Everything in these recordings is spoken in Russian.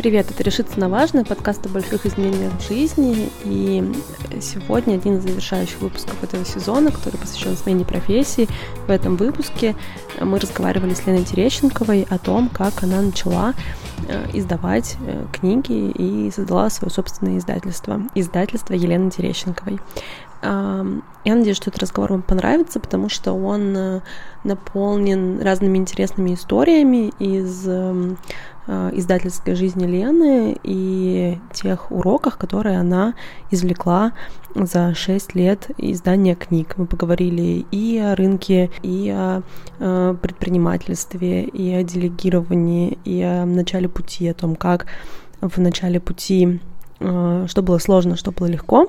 Привет, это «Решиться на важное», подкаст о больших изменениях в жизни. И сегодня один из завершающих выпусков этого сезона, который посвящен смене профессии. В этом выпуске мы разговаривали с Леной Терещенковой о том, как она начала э, издавать э, книги и создала свое собственное издательство. Издательство Елены Терещенковой. Я надеюсь, что этот разговор вам понравится, потому что он э, наполнен разными интересными историями из эм, Э, издательской жизни Лены и тех уроках, которые она извлекла за 6 лет издания книг. Мы поговорили и о рынке, и о э, предпринимательстве, и о делегировании, и о начале пути, о том, как в начале пути, что было сложно, что было легко.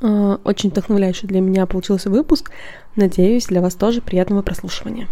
Очень вдохновляющий для меня получился выпуск. Надеюсь, для вас тоже приятного прослушивания.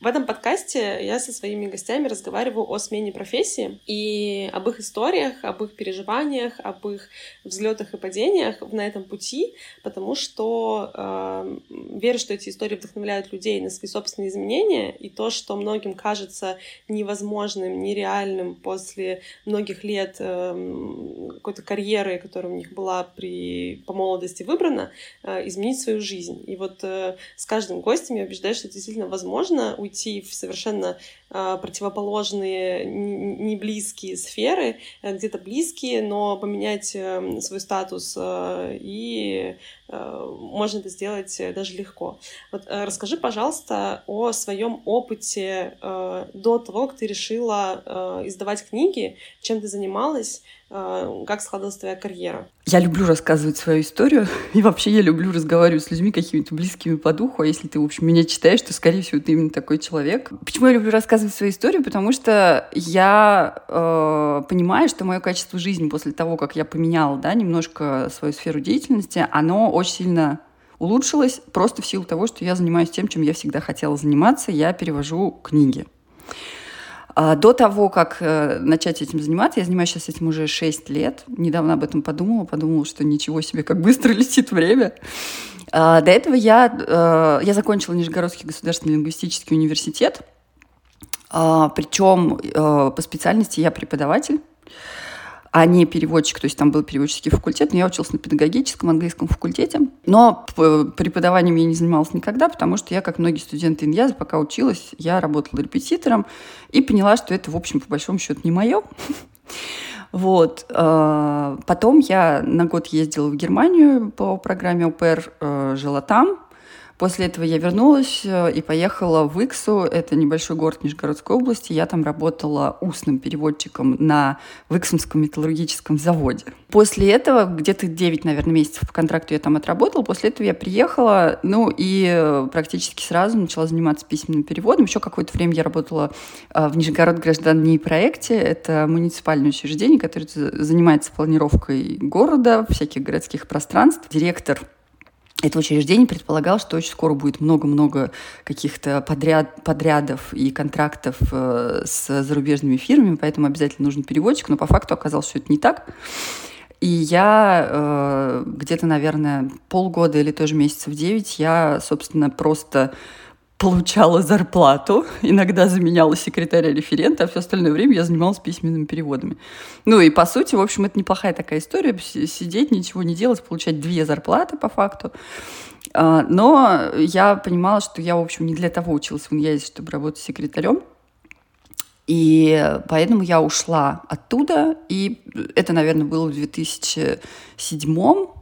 В этом подкасте я со своими гостями разговариваю о смене профессии и об их историях, об их переживаниях, об их взлетах и падениях на этом пути, потому что э, верю, что эти истории вдохновляют людей на свои собственные изменения, и то, что многим кажется невозможным, нереальным после многих лет э, какой-то карьеры, которая у них была при, по молодости выбрана, э, изменить свою жизнь. И вот э, с каждым гостем я убеждаюсь, что это действительно возможно уйти в совершенно противоположные, не близкие сферы, э, где-то близкие, но поменять э, свой статус, и можно это сделать даже легко. Вот расскажи, пожалуйста, о своем опыте до того, как ты решила издавать книги, чем ты занималась, Э, как складывалась твоя карьера? Я люблю рассказывать свою историю, и вообще я люблю разговаривать с людьми какими-то близкими по духу, а если ты, в общем, меня читаешь, то, скорее всего, ты именно такой человек. Почему я люблю рассказывать свою историю? Потому что я э, понимаю, что мое качество жизни после того, как я поменяла, да, немножко свою сферу деятельности, оно очень сильно улучшилось просто в силу того, что я занимаюсь тем, чем я всегда хотела заниматься, я перевожу книги. А, до того, как э, начать этим заниматься, я занимаюсь сейчас этим уже 6 лет. Недавно об этом подумала, подумала, что ничего себе, как быстро летит время. А, до этого я, э, я закончила Нижегородский государственный лингвистический университет. А, Причем э, по специальности я преподаватель а не переводчик. То есть там был переводческий факультет, но я училась на педагогическом английском факультете. Но преподаванием я не занималась никогда, потому что я, как многие студенты Иньяза, пока училась, я работала репетитором и поняла, что это, в общем, по большому счету не мое. Вот. А, потом я на год ездила в Германию по программе ОПР, э, жила там, После этого я вернулась э, и поехала в Иксу, это небольшой город Нижегородской области. Я там работала устным переводчиком на Иксумском металлургическом заводе. После этого, где-то 9, наверное, месяцев по контракту я там отработала. После этого я приехала, ну и э, практически сразу начала заниматься письменным переводом. Еще какое-то время я работала э, в Нижегород гражданней проекте. Это муниципальное учреждение, которое занимается планировкой города, всяких городских пространств. Директор это учреждение предполагал, что очень скоро будет много-много каких-то подряд, подрядов и контрактов э, с зарубежными фирмами, поэтому обязательно нужен переводчик, но по факту оказалось, что это не так. И я э, где-то, наверное, полгода или тоже месяцев девять я, собственно, просто получала зарплату, иногда заменяла секретаря-референта, а все остальное время я занималась письменными переводами. Ну и по сути, в общем, это неплохая такая история, сидеть, ничего не делать, получать две зарплаты по факту. А, но я понимала, что я, в общем, не для того училась в Иньязе, чтобы работать секретарем. И поэтому я ушла оттуда, и это, наверное, было в 2007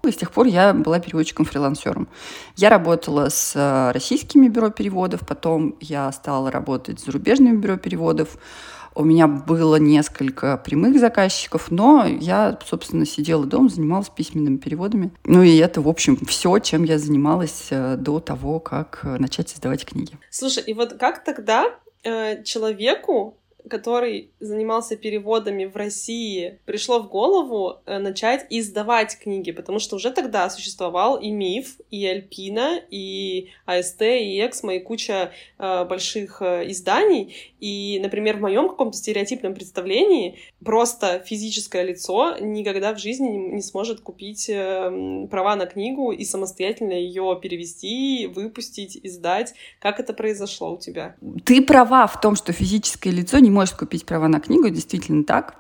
и с тех пор я была переводчиком-фрилансером. Я работала с российскими бюро переводов, потом я стала работать с зарубежными бюро переводов. У меня было несколько прямых заказчиков, но я, собственно, сидела дома, занималась письменными переводами. Ну и это, в общем, все, чем я занималась э, до того, как начать создавать книги. Слушай, и вот как тогда э, человеку который занимался переводами в России, пришло в голову э, начать издавать книги? Потому что уже тогда существовал и Миф, и Альпина, и АСТ, и Эксмо, и куча э, больших э, изданий. И, например, в моем каком-то стереотипном представлении просто физическое лицо никогда в жизни не, сможет купить э, права на книгу и самостоятельно ее перевести, выпустить, издать. Как это произошло у тебя? Ты права в том, что физическое лицо не может купить права на книгу, действительно так.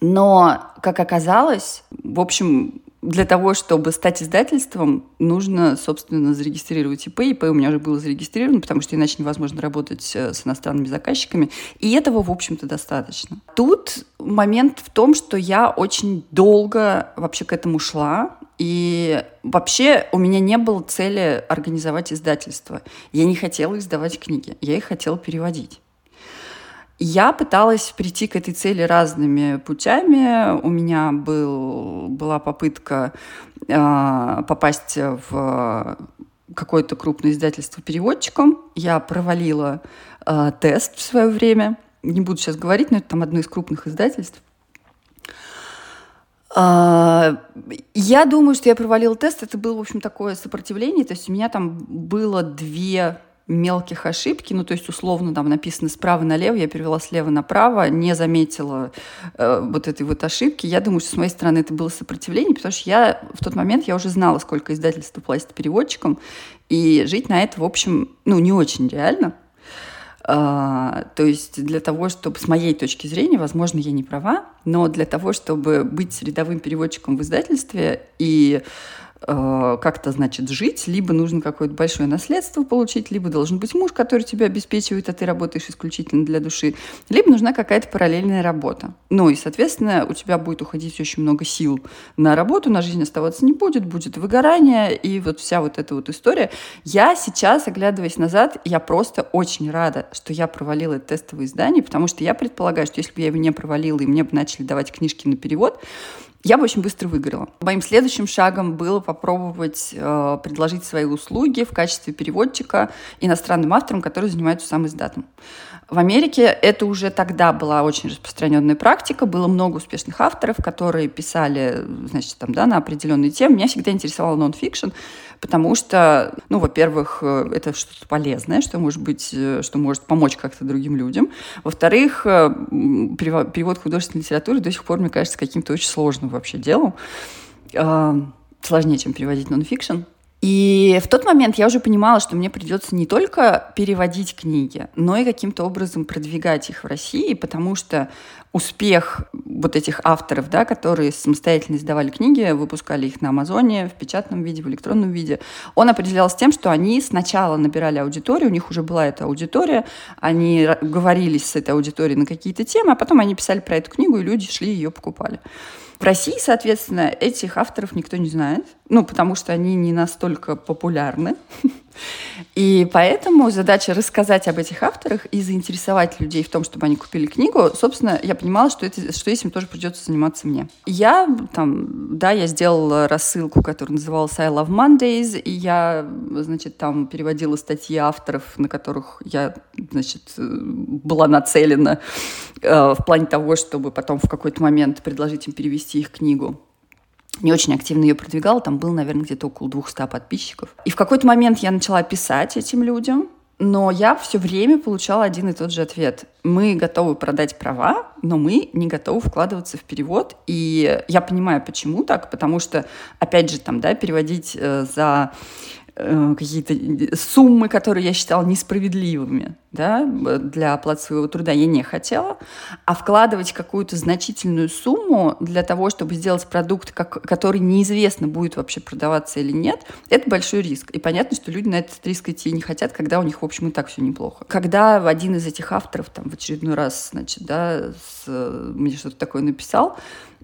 Но, как оказалось, в общем, для того, чтобы стать издательством, нужно, собственно, зарегистрировать ИП. ИП у меня уже было зарегистрировано, потому что иначе невозможно работать э, с иностранными заказчиками. И этого, в общем-то, достаточно. Тут момент в том, что я очень долго вообще к этому шла. И вообще у меня не было цели организовать издательство. Я не хотела издавать книги, я их хотела переводить. Я пыталась прийти к этой цели разными путями. У меня был, была попытка э, попасть в какое-то крупное издательство переводчиком. Я провалила э, тест в свое время. Не буду сейчас говорить, но это там одно из крупных издательств. Я думаю, что я провалила тест. Это было, в общем, такое сопротивление. То есть у меня там было две мелких ошибки, ну, то есть условно там написано справа налево, я перевела слева направо, не заметила э, вот этой вот ошибки. Я думаю, что с моей стороны это было сопротивление, потому что я в тот момент я уже знала, сколько издательство платит переводчикам, и жить на это, в общем, ну, не очень реально. Uh, то есть для того, чтобы, с моей точки зрения, возможно, я не права, но для того, чтобы быть рядовым переводчиком в издательстве и как-то, значит, жить, либо нужно какое-то большое наследство получить, либо должен быть муж, который тебя обеспечивает, а ты работаешь исключительно для души, либо нужна какая-то параллельная работа. Ну и, соответственно, у тебя будет уходить очень много сил на работу, на жизнь оставаться не будет, будет выгорание, и вот вся вот эта вот история. Я сейчас, оглядываясь назад, я просто очень рада, что я провалила это тестовое издание, потому что я предполагаю, что если бы я его не провалила, и мне бы начали давать книжки на перевод, я бы очень быстро выиграла. Моим следующим шагом было попробовать э, предложить свои услуги в качестве переводчика иностранным авторам, которые занимаются сам издатом. В Америке это уже тогда была очень распространенная практика. Было много успешных авторов, которые писали, значит, там, да, на определенные темы. Меня всегда интересовал нон-фикшн, потому что, ну, во-первых, э, это что-то полезное, что может быть, э, что может помочь как-то другим людям. Во-вторых, э, перевод художественной литературы до сих пор, мне кажется, каким-то очень сложным вообще делом. Сложнее, чем переводить нон-фикшн. И в тот момент я уже понимала, что мне придется не только переводить книги, но и каким-то образом продвигать их в России, потому что успех вот этих авторов, да, которые самостоятельно издавали книги, выпускали их на Амазоне в печатном виде, в электронном виде, он определялся тем, что они сначала набирали аудиторию, у них уже была эта аудитория, они говорили с этой аудиторией на какие-то темы, а потом они писали про эту книгу, и люди шли и ее покупали. В России, соответственно, этих авторов никто не знает, ну, потому что они не настолько популярны. И поэтому задача рассказать об этих авторах и заинтересовать людей в том, чтобы они купили книгу. Собственно, я понимала, что, это, что этим тоже придется заниматься мне. Я там, да, я сделала рассылку, которая называлась I Love Mondays, и я, значит, там переводила статьи авторов, на которых я, значит, была нацелена э, в плане того, чтобы потом в какой-то момент предложить им перевести их книгу не очень активно ее продвигала, там было, наверное, где-то около 200 подписчиков. И в какой-то момент я начала писать этим людям, но я все время получала один и тот же ответ. Мы готовы продать права, но мы не готовы вкладываться в перевод. И я понимаю, почему так, потому что, опять же, там, да, переводить э, за Э, какие-то суммы, которые я считала несправедливыми да, для оплаты своего труда, я не хотела. А вкладывать какую-то значительную сумму для того, чтобы сделать продукт, как, который неизвестно, будет вообще продаваться или нет, это большой риск. И понятно, что люди на этот риск идти не хотят, когда у них, в общем, и так все неплохо. Когда один из этих авторов там в очередной раз, значит, да, с, мне что-то такое написал,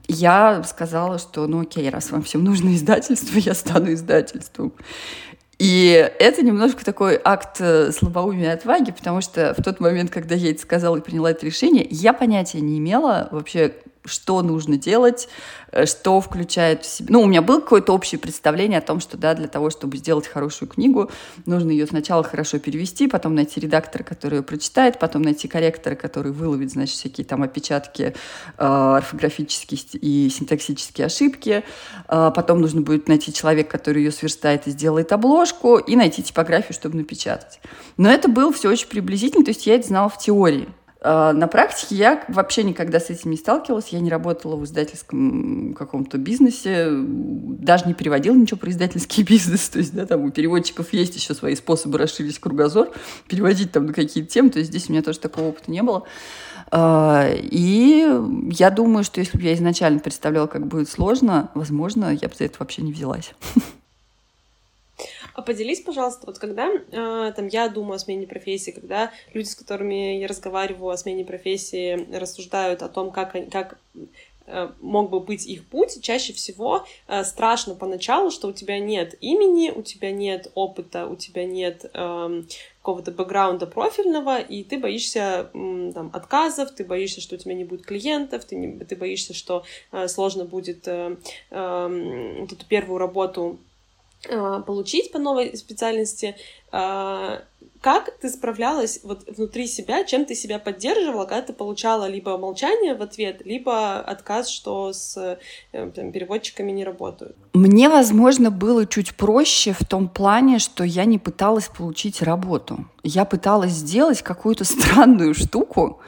я сказала, что ну окей, раз вам всем нужно издательство, я стану издательством. И это немножко такой акт э, слабоумия и отваги, потому что в тот момент, когда я это сказала и приняла это решение, я понятия не имела вообще, что нужно делать, э, что включает в себя. Ну, у меня было какое-то общее представление о том, что, да, для того, чтобы сделать хорошую книгу, нужно ее сначала хорошо перевести, потом найти редактора, который ее прочитает, потом найти корректора, который выловит, значит, всякие там опечатки, э, орфографические и синтаксические ошибки, э, потом нужно будет найти человека, который ее сверстает и сделает обложку, и найти типографию, чтобы напечатать. Но это было все очень приблизительно, то есть я это знала в теории. А, на практике я вообще никогда с этим не сталкивалась. Я не работала в издательском каком-то бизнесе, даже не переводила ничего про издательский бизнес. То есть, да, там у переводчиков есть еще свои способы расширить кругозор, переводить там на какие-то темы. То есть здесь у меня тоже такого опыта не было. А, и я думаю, что если бы я изначально представляла, как будет сложно, возможно, я бы за это вообще не взялась. А поделись, пожалуйста, вот когда э, там я думаю о смене профессии, когда люди, с которыми я разговариваю о смене профессии, рассуждают о том, как, как э, мог бы быть их путь, чаще всего э, страшно поначалу, что у тебя нет имени, у тебя нет опыта, у тебя нет э, какого-то бэкграунда профильного, и ты боишься э, там, отказов, ты боишься, что у тебя не будет клиентов, ты, не, ты боишься, что э, сложно будет э, э, эту первую работу получить по новой специальности. Э, как ты справлялась вот внутри себя, чем ты себя поддерживала, когда ты получала либо молчание в ответ, либо отказ, что с э, там, переводчиками не работают? Мне, возможно, было чуть проще в том плане, что я не пыталась получить работу. Я пыталась сделать какую-то странную штуку,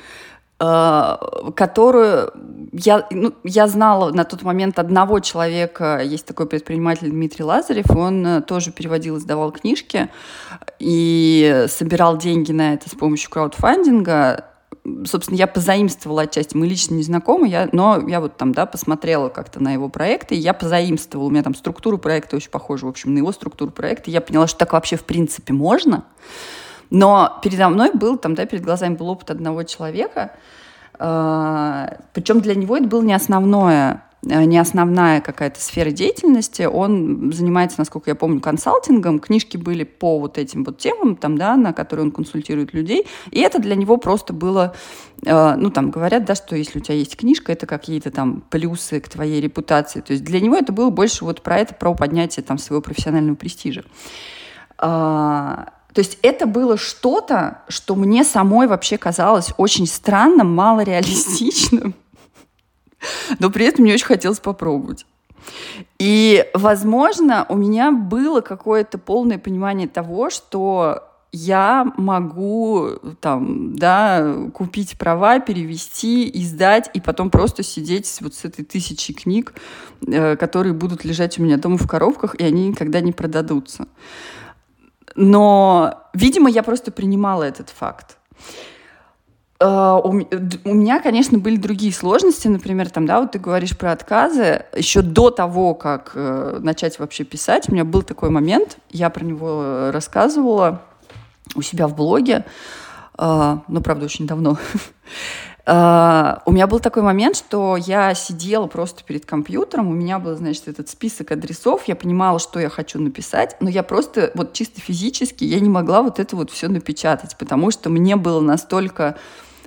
которую я, ну, я знала на тот момент одного человека, есть такой предприниматель Дмитрий Лазарев, он э, тоже переводил, издавал книжки и собирал деньги на это с помощью краудфандинга. Собственно, я позаимствовала отчасти, мы лично не знакомы, я, но я вот там, да, посмотрела как-то на его проекты, и я позаимствовала, у меня там структура проекта очень похожа, в общем, на его структуру проекта, я поняла, что так вообще в принципе можно, но передо мной был, там, да, перед глазами был опыт одного человека, э, причем для него это было не основное э, не основная какая-то сфера деятельности. Он занимается, насколько я помню, консалтингом. Книжки были по вот этим вот темам, там, да, на которые он консультирует людей. И это для него просто было, э, ну, там, говорят, да, что если у тебя есть книжка, это какие-то там плюсы к твоей репутации. То есть для него это было больше вот про это, про поднятие там своего профессионального престижа. А, то есть это было что-то, что мне самой вообще казалось очень странным, малореалистичным, но при этом мне очень хотелось попробовать. И, возможно, у меня было какое-то полное понимание того, что я могу там, да, купить права, перевести, издать и потом просто сидеть вот с этой тысячей книг, э, которые будут лежать у меня дома в коробках, и они никогда не продадутся. Но, видимо, я просто принимала этот факт. Uh, у, меня, конечно, были другие сложности, например, там, да, вот ты говоришь про отказы. Еще до того, как uh, начать вообще писать, у меня был такой момент, я про него рассказывала у себя в блоге, uh, ну, правда, очень давно. Uh, у меня был такой момент, что я сидела просто перед компьютером, у меня был, значит, этот список адресов, я понимала, что я хочу написать, но я просто вот чисто физически я не могла вот это вот все напечатать, потому что мне было настолько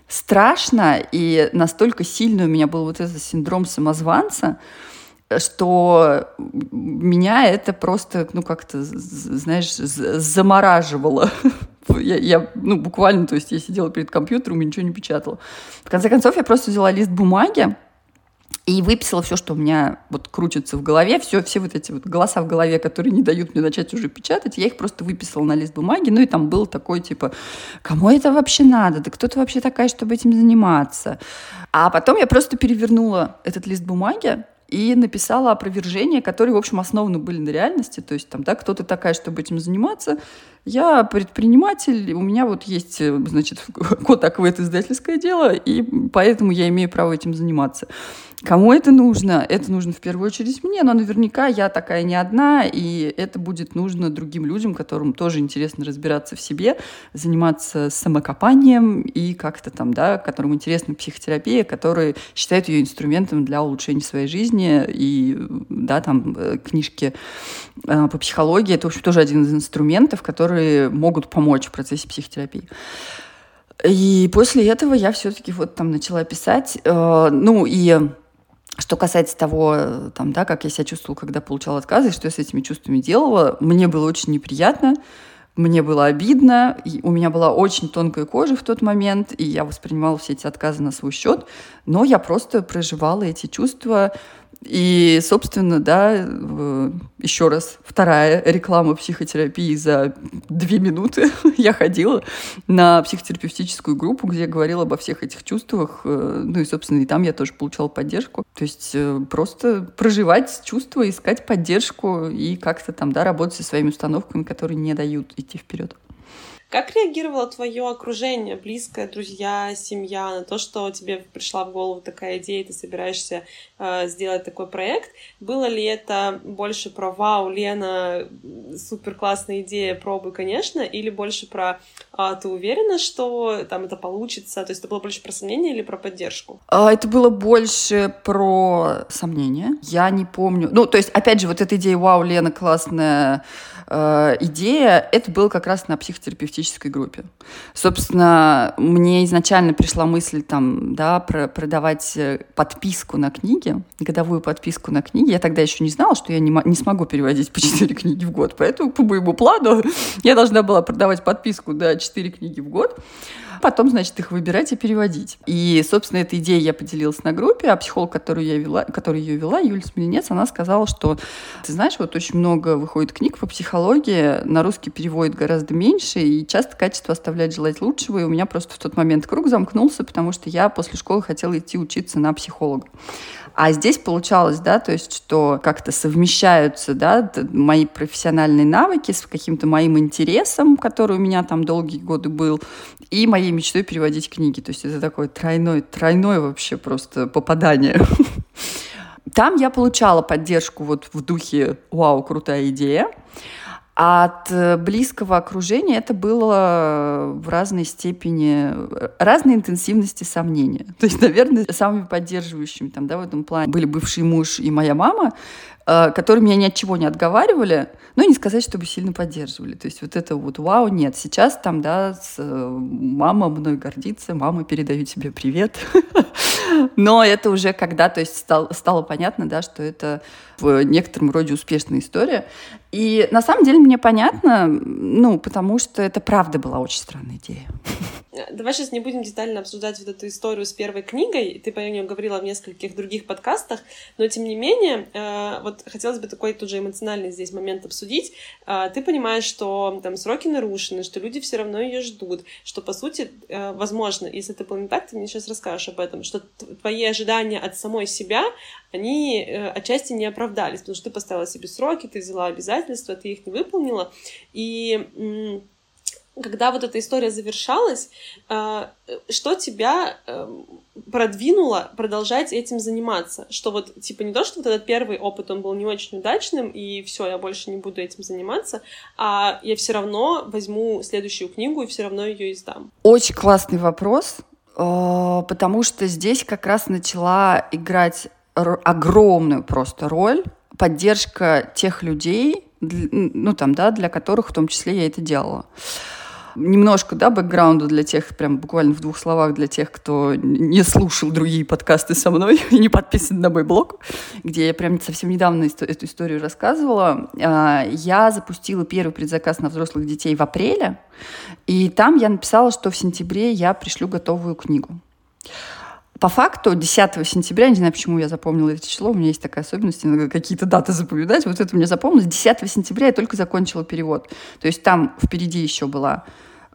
страшно и настолько сильно у меня был вот этот синдром самозванца, что меня это просто, ну, как-то, знаешь, замораживало. Я, я, ну, буквально, то есть я сидела перед компьютером и ничего не печатала. В конце концов, я просто взяла лист бумаги, и выписала все, что у меня вот крутится в голове, все, все вот эти вот голоса в голове, которые не дают мне начать уже печатать, я их просто выписала на лист бумаги, ну и там был такой типа, кому это вообще надо, да кто ты вообще такая, чтобы этим заниматься? А потом я просто перевернула этот лист бумаги, и написала опровержение, которые, в общем, основаны были на реальности. То есть там, да, кто ты такая, чтобы этим заниматься. Я предприниматель, у меня вот есть, значит, код аквет издательское дело, и поэтому я имею право этим заниматься. Кому это нужно? Это нужно в первую очередь мне, но наверняка я такая не одна, и это будет нужно другим людям, которым тоже интересно разбираться в себе, заниматься самокопанием и как-то там, да, которым интересна психотерапия, которые считают ее инструментом для улучшения своей жизни, и, да, там, э, книжки э, по психологии, это, в общем, тоже один из инструментов, которые могут помочь в процессе психотерапии. И после этого я все-таки вот там начала писать. Э, ну и что касается того, там, да, как я себя чувствовала, когда получала отказы, что я с этими чувствами делала, мне было очень неприятно, мне было обидно, у меня была очень тонкая кожа в тот момент, и я воспринимала все эти отказы на свой счет, но я просто проживала эти чувства, и, собственно, да, еще раз, вторая реклама психотерапии за две минуты. я ходила на психотерапевтическую группу, где я говорила обо всех этих чувствах. Э, ну и, собственно, и там я тоже получала поддержку. То есть э, просто проживать чувства, искать поддержку и как-то там, да, работать со своими установками, которые не дают идти вперед. Как реагировало твое окружение, близкое, друзья, семья на то, что тебе пришла в голову такая идея, ты собираешься э, сделать такой проект? Было ли это больше про «Вау, Лена, супер классная идея, пробуй, конечно», или больше про э, «Ты уверена, что там это получится?» То есть это было больше про сомнение или про поддержку? А, это было больше про сомнение. Я не помню. Ну, то есть, опять же, вот эта идея «Вау, Лена, классная э, идея», это было как раз на психотерапевтическом терапевтической группе. Собственно, мне изначально пришла мысль там, да, про продавать э, подписку на книги, годовую подписку на книги. Я тогда еще не знала, что я не, не смогу переводить по 4 книги в год. Поэтому по моему плану я должна была продавать подписку на да, 4 книги в год потом, значит, их выбирать и переводить. И, собственно, этой идеей я поделилась на группе, а психолог, которую я вела, который ее вела, Юлия Смельнец, она сказала, что, ты знаешь, вот очень много выходит книг по психологии, на русский переводит гораздо меньше, и часто качество оставляет желать лучшего, и у меня просто в тот момент круг замкнулся, потому что я после школы хотела идти учиться на психолога. А здесь получалось, да, то есть, что как-то совмещаются, да, мои профессиональные навыки с каким-то моим интересом, который у меня там долгие годы был, и моей мечтой переводить книги. То есть это такое тройное, тройное вообще просто попадание. Там я получала поддержку вот в духе «Вау, крутая идея!» От э, близкого окружения это было в разной степени, разной интенсивности сомнения. То есть, наверное, самыми поддерживающими там, да, в этом плане были бывший муж и моя мама, э, которые меня ни от чего не отговаривали, но не сказать, чтобы сильно поддерживали. То есть вот это вот вау, нет. Сейчас там, да, с, э, мама мной гордится, мама передает тебе привет. Но это уже когда, то есть стало, стало понятно, да, что это в некотором роде успешная история. И на самом деле мне понятно, ну, потому что это правда была очень странная идея. Давай сейчас не будем детально обсуждать вот эту историю с первой книгой. Ты по нее говорила в нескольких других подкастах, но тем не менее, э, хотелось бы такой тут же эмоциональный здесь момент обсудить. Э, ты понимаешь, что там сроки нарушены, что люди все равно ее ждут, что по сути, э, возможно, если это было не так, ты мне сейчас расскажешь об этом, что твои ожидания от самой себя, они отчасти не оправдались, потому что ты поставила себе сроки, ты взяла обязательства, ты их не выполнила, и когда вот эта история завершалась, э, что тебя эм, продвинуло продолжать этим заниматься? Что вот, типа, не то, что вот этот первый опыт, он был не очень удачным, и все, я больше не буду этим заниматься, а я все равно возьму следующую книгу и все равно ее издам. Очень классный вопрос, э, потому что здесь как раз начала играть огромную просто роль поддержка тех людей, ну там, да, для которых в том числе я это делала немножко, да, бэкграунда для тех, прям буквально в двух словах для тех, кто не слушал другие подкасты со мной и не подписан на мой блог, где я прям совсем недавно эту историю рассказывала. А, я запустила первый предзаказ на взрослых детей в апреле, и там я написала, что в сентябре я пришлю готовую книгу. По факту 10 сентября, не знаю, почему я запомнила это число, у меня есть такая особенность, иногда какие-то даты запоминать, вот это мне запомнилось. 10 сентября я только закончила перевод. То есть там впереди еще была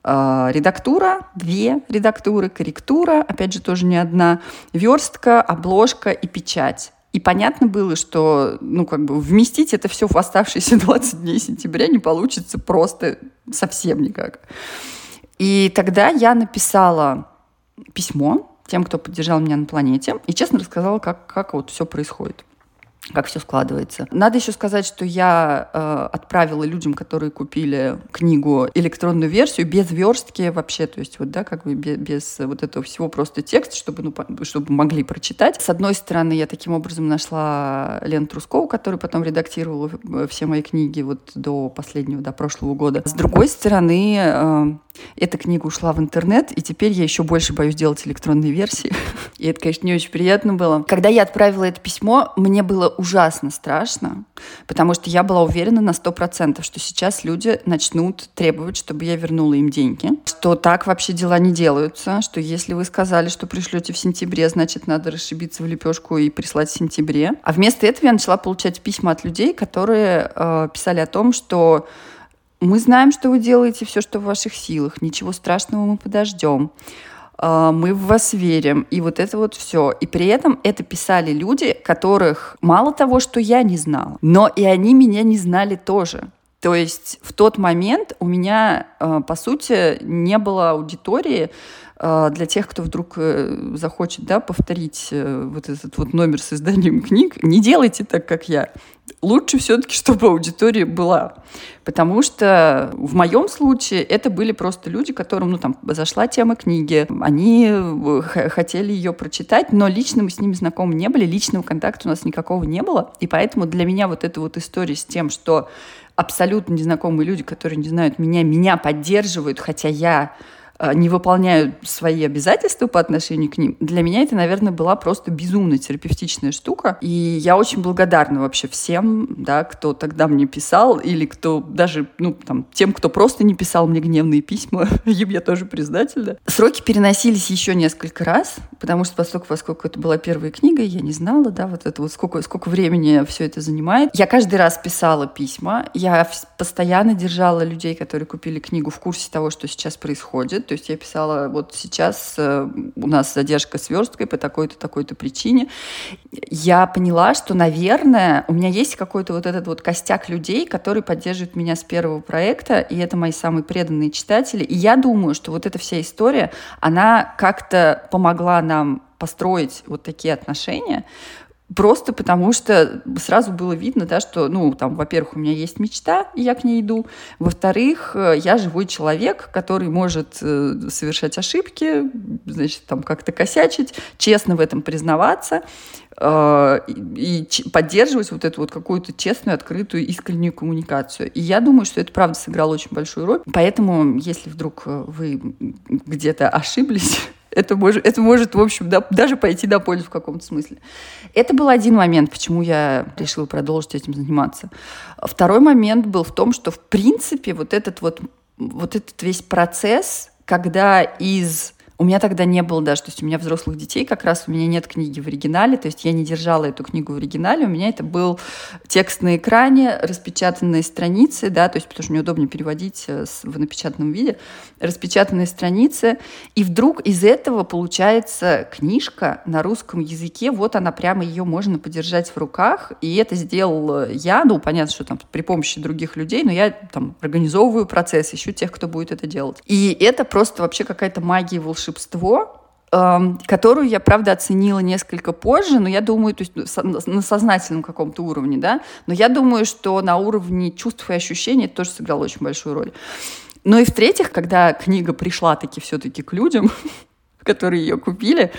редактура, две редактуры, корректура, опять же, тоже не одна, верстка, обложка и печать. И понятно было, что, ну, как бы вместить это все в оставшиеся 20 дней сентября не получится просто совсем никак. И тогда я написала письмо тем, кто поддержал меня на планете, и честно рассказала, как, как вот все происходит. Как все складывается. Надо еще сказать, что я э, отправила людям, которые купили книгу, электронную версию без верстки вообще, то есть вот, да, как бы без, без вот этого всего просто текст, чтобы, ну, чтобы могли прочитать. С одной стороны, я таким образом нашла Лену Трускову, которая потом редактировала э, все мои книги вот до последнего, до прошлого года. С другой стороны, э, эта книга ушла в интернет, и теперь я еще больше боюсь делать электронные версии. И это, конечно, не очень приятно было. Когда я отправила это письмо, мне было ужасно страшно, потому что я была уверена на сто процентов, что сейчас люди начнут требовать, чтобы я вернула им деньги, что так вообще дела не делаются, что если вы сказали, что пришлете в сентябре, значит, надо расшибиться в лепешку и прислать в сентябре. А вместо этого я начала получать письма от людей, которые э, писали о том, что мы знаем, что вы делаете все, что в ваших силах. Ничего страшного мы подождем. А, мы в вас верим. И вот это вот все. И при этом это писали люди, которых мало того, что я не знала, но и они меня не знали тоже. То есть в тот момент у меня, а, по сути, не было аудитории, а, для тех, кто вдруг э, захочет да, повторить э, вот этот вот номер с изданием книг, не делайте так, как я. Лучше все-таки, чтобы аудитория была. Потому что в моем случае это были просто люди, которым ну, там, зашла тема книги, они э, хотели ее прочитать, но лично мы с ними знакомы не были, личного контакта у нас никакого не было. И поэтому для меня вот эта вот история с тем, что абсолютно незнакомые люди, которые не знают меня, меня поддерживают, хотя я не выполняют свои обязательства по отношению к ним, для меня это, наверное, была просто безумно терапевтичная штука. И я очень благодарна вообще всем, да, кто тогда мне писал, или кто даже, ну, там, тем, кто просто не писал мне гневные письма, им я тоже признательна. Сроки переносились еще несколько раз, потому что поскольку, поскольку это была первая книга, я не знала, да, вот это вот сколько, сколько времени все это занимает. Я каждый раз писала письма, я постоянно держала людей, которые купили книгу в курсе того, что сейчас происходит, то есть я писала, вот сейчас э, у нас задержка с версткой по такой-то, такой-то причине. Я поняла, что, наверное, у меня есть какой-то вот этот вот костяк людей, которые поддерживают меня с первого проекта, и это мои самые преданные читатели. И я думаю, что вот эта вся история, она как-то помогла нам построить вот такие отношения, Просто потому что сразу было видно, да, что, ну, там, во-первых, у меня есть мечта, и я к ней иду. Во-вторых, э, я живой человек, который может э, совершать ошибки, значит, там, как-то косячить, честно в этом признаваться э, и поддерживать вот эту вот какую-то честную, открытую, искреннюю коммуникацию. И я думаю, что это правда сыграло очень большую роль. Поэтому, если вдруг вы где-то ошиблись, это может, это может в общем, да, даже пойти на пользу в каком-то смысле. Это был один момент, почему я решила продолжить этим заниматься. Второй момент был в том, что, в принципе, вот этот вот, вот этот весь процесс, когда из у меня тогда не было даже, то есть у меня взрослых детей как раз, у меня нет книги в оригинале, то есть я не держала эту книгу в оригинале, у меня это был текст на экране, распечатанные страницы, да, то есть потому что мне переводить э, в напечатанном виде, распечатанные страницы, и вдруг из этого получается книжка на русском языке, вот она прямо ее можно подержать в руках, и это сделал я, ну, понятно, что там при помощи других людей, но я там организовываю процесс, ищу тех, кто будет это делать. И это просто вообще какая-то магия волшебство, эм, которую я, правда, оценила несколько позже, но я думаю, то есть на сознательном каком-то уровне, да, но я думаю, что на уровне чувств и ощущений это тоже сыграло очень большую роль. Ну и в-третьих, когда книга пришла таки все-таки к людям, которые ее купили.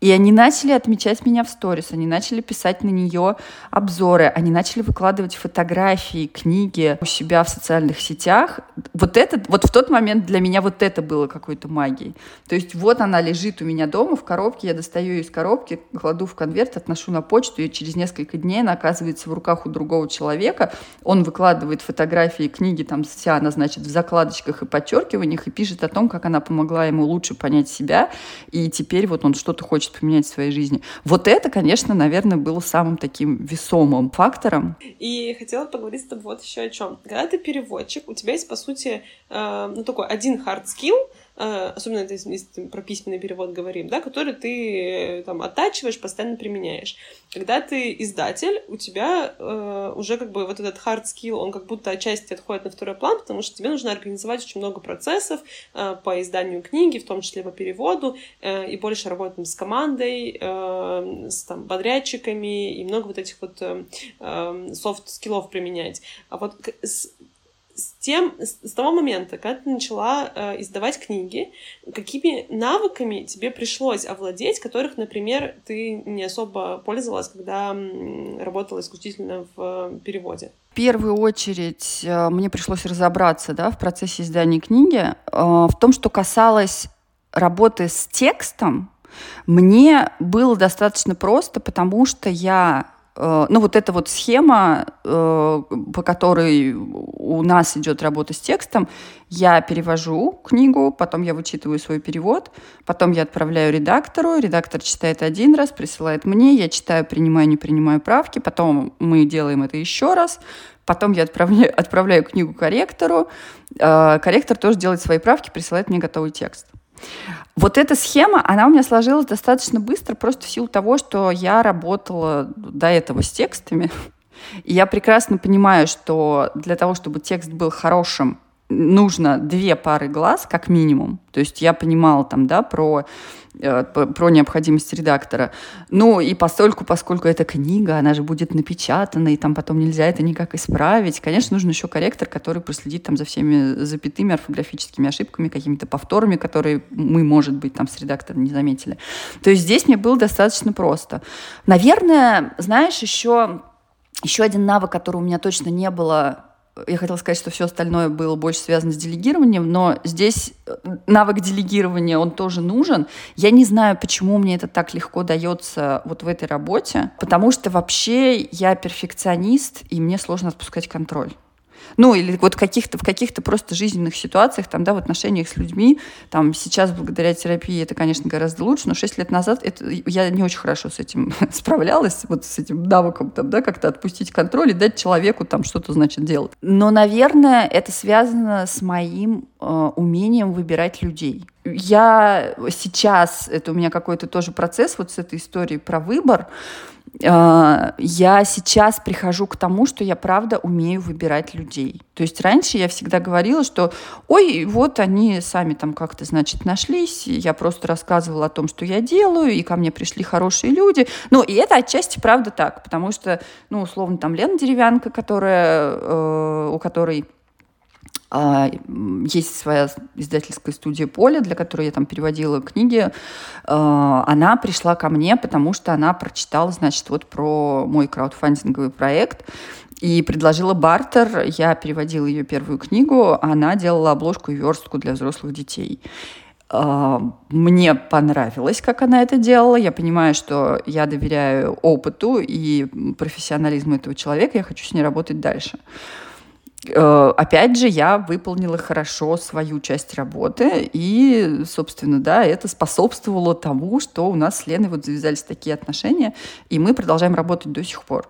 И они начали отмечать меня в сторис, они начали писать на нее обзоры, они начали выкладывать фотографии, книги у себя в социальных сетях. Вот это, вот в тот момент для меня вот это было какой-то магией. То есть вот она лежит у меня дома в коробке, я достаю ее из коробки, кладу в конверт, отношу на почту, и через несколько дней она оказывается в руках у другого человека. Он выкладывает фотографии, книги, там вся она, значит, в закладочках и подчеркиваниях, и пишет о том, как она помогла ему лучше понять себя, и теперь вот он что-то хочет поменять в своей жизни. Вот это, конечно, наверное, было самым таким весомым фактором. И хотела поговорить с тобой вот еще о чем. Когда ты переводчик, у тебя есть, по сути, э, ну, такой один hard skill, э, особенно если про письменный перевод говорим, да, который ты там оттачиваешь, постоянно применяешь. Когда ты издатель, у тебя э, уже как бы вот этот hard skill, он как будто отчасти отходит на второй план, потому что тебе нужно организовать очень много процессов э, по изданию книги, в том числе по переводу, э, и больше работать с командой, э, с там, подрядчиками, и много вот этих вот э, э, soft skill ов применять. А вот с, с тем, с, того момента, когда ты начала э, издавать книги, какими навыками тебе пришлось овладеть, которых, например, ты не особо пользовалась, когда м, работала исключительно в э, переводе? В первую очередь э, мне пришлось разобраться да, в процессе издания книги э, в том, что касалось работы с текстом, мне было достаточно просто, потому что я ну, вот эта вот схема, э, по которой у нас идет работа с текстом, я перевожу книгу, потом я вычитываю свой перевод, потом я отправляю редактору, редактор читает один раз, присылает мне, я читаю, принимаю, не принимаю правки, потом мы делаем это еще раз, потом я отправляю, отправляю книгу корректору, э, корректор тоже делает свои правки, присылает мне готовый текст. Вот эта схема, она у меня сложилась достаточно быстро, просто в силу того, что я работала до этого с текстами. И я прекрасно понимаю, что для того, чтобы текст был хорошим, нужно две пары глаз, как минимум. То есть я понимала там, да, про, э, про необходимость редактора. Ну и постольку, поскольку это книга, она же будет напечатана, и там потом нельзя это никак исправить. Конечно, нужен еще корректор, который проследит там за всеми запятыми орфографическими ошибками, какими-то повторами, которые мы, может быть, там с редактором не заметили. То есть здесь мне было достаточно просто. Наверное, знаешь, еще, еще один навык, который у меня точно не было я хотела сказать, что все остальное было больше связано с делегированием, но здесь э, навык делегирования, он тоже нужен. Я не знаю, почему мне это так легко дается вот в этой работе, потому что вообще я перфекционист, и мне сложно отпускать контроль. Ну, или вот каких-то, в каких-то просто жизненных ситуациях, там, да, в отношениях с людьми, там, сейчас благодаря терапии это, конечно, гораздо лучше, но 6 лет назад это, я не очень хорошо с этим справлялась, вот с этим навыком, там, да, как-то отпустить контроль и дать человеку там что-то, значит, делать. Но, наверное, это связано с моим э, умением выбирать людей. Я сейчас, это у меня какой-то тоже процесс вот с этой историей про выбор, я сейчас прихожу к тому, что я правда умею выбирать людей. То есть раньше я всегда говорила, что ой, вот они сами там как-то, значит, нашлись, я просто рассказывала о том, что я делаю, и ко мне пришли хорошие люди. Ну, и это отчасти правда так, потому что, ну, условно, там Лена Деревянка, которая, э, у которой есть своя издательская студия «Поле», для которой я там переводила книги. А, она пришла ко мне, потому что она прочитала, значит, вот про мой краудфандинговый проект и предложила бартер. Я переводила ее первую книгу, она делала обложку и верстку для взрослых детей. А, мне понравилось, как она это делала. Я понимаю, что я доверяю опыту и профессионализму этого человека. Я хочу с ней работать дальше. Опять же, я выполнила хорошо свою часть работы, и, собственно, да, это способствовало тому, что у нас с Леной вот завязались такие отношения, и мы продолжаем работать до сих пор.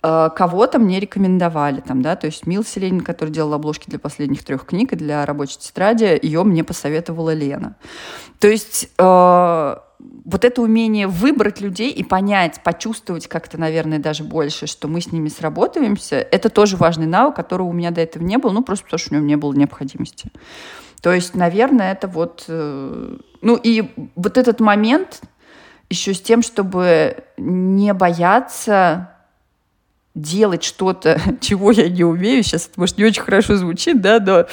Э, кого-то мне рекомендовали, там, да, то есть Мил Селенин, который делал обложки для последних трех книг и для рабочей тетради, ее мне посоветовала Лена. То есть э, вот это умение выбрать людей и понять, почувствовать как-то, наверное, даже больше, что мы с ними сработаемся, это тоже важный навык, которого у меня до этого не было, ну, просто потому что у него не было необходимости. То есть, наверное, это вот... Э, ну, и вот этот момент еще с тем, чтобы не бояться делать что-то, чего я не умею. Сейчас это, может, не очень хорошо звучит, да, но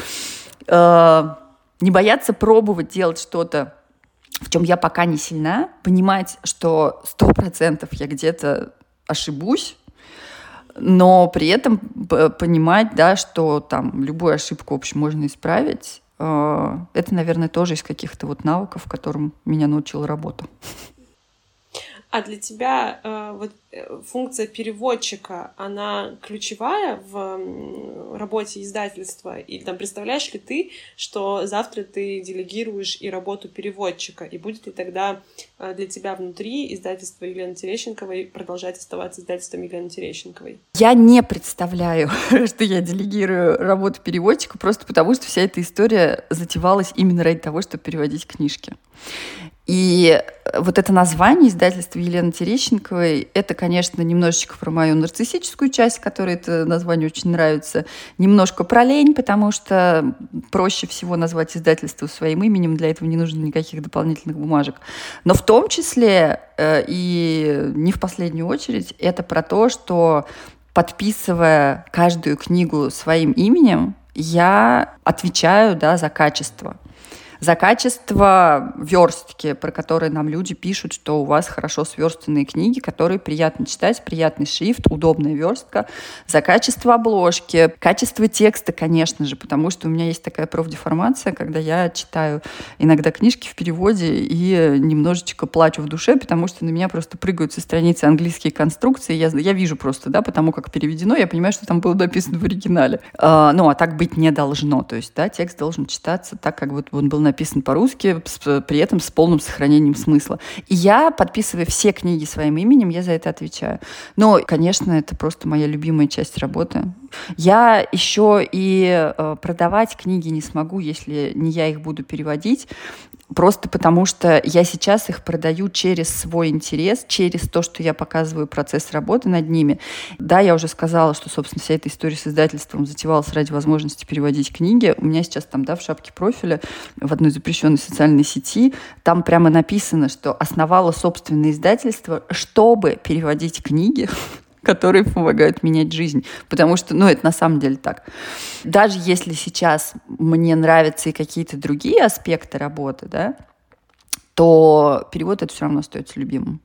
э, не бояться пробовать делать что-то, в чем я пока не сильна, понимать, что сто процентов я где-то ошибусь, но при этом понимать, да, что там любую ошибку, в общем, можно исправить, э, это, наверное, тоже из каких-то вот навыков, которым меня научила работа. А для тебя э, вот э, функция переводчика, она ключевая в работе издательства? И там представляешь ли ты, что завтра ты делегируешь и работу переводчика? И будет ли тогда э, для тебя внутри издательства Елены Терещенковой продолжать оставаться издательством Елены Терещенковой? Я не представляю, что я делегирую работу переводчика, просто потому что вся эта история затевалась именно ради того, чтобы переводить книжки. И вот это название издательства Елены Терещенковой, это, конечно, немножечко про мою нарциссическую часть, которой это название очень нравится, немножко про лень, потому что проще всего назвать издательство своим именем, для этого не нужно никаких дополнительных бумажек. Но в том числе э, и не в последнюю очередь, это про то, что подписывая каждую книгу своим именем, я отвечаю да, за качество за качество верстки, про которые нам люди пишут, что у вас хорошо сверстанные книги, которые приятно читать, приятный шрифт, удобная верстка, за качество обложки, качество текста, конечно же, потому что у меня есть такая профдеформация, когда я читаю иногда книжки в переводе и немножечко плачу в душе, потому что на меня просто прыгают со страницы английские конструкции, я, я вижу просто, да, потому как переведено, я понимаю, что там было написано в оригинале. А, ну, а так быть не должно, то есть, да, текст должен читаться так, как вот он был написан по-русски, при этом с полным сохранением смысла. И я, подписывая все книги своим именем, я за это отвечаю. Но, конечно, это просто моя любимая часть работы. Я еще и э, продавать книги не смогу, если не я их буду переводить. Просто потому что я сейчас их продаю через свой интерес, через то, что я показываю процесс работы над ними. Да, я уже сказала, что, собственно, вся эта история с издательством затевалась ради возможности переводить книги. У меня сейчас там, да, в шапке профиля в одной запрещенной социальной сети там прямо написано, что основала собственное издательство, чтобы переводить книги которые помогают менять жизнь. Потому что, ну, это на самом деле так. Даже если сейчас мне нравятся и какие-то другие аспекты работы, да, то перевод это все равно остается любимым.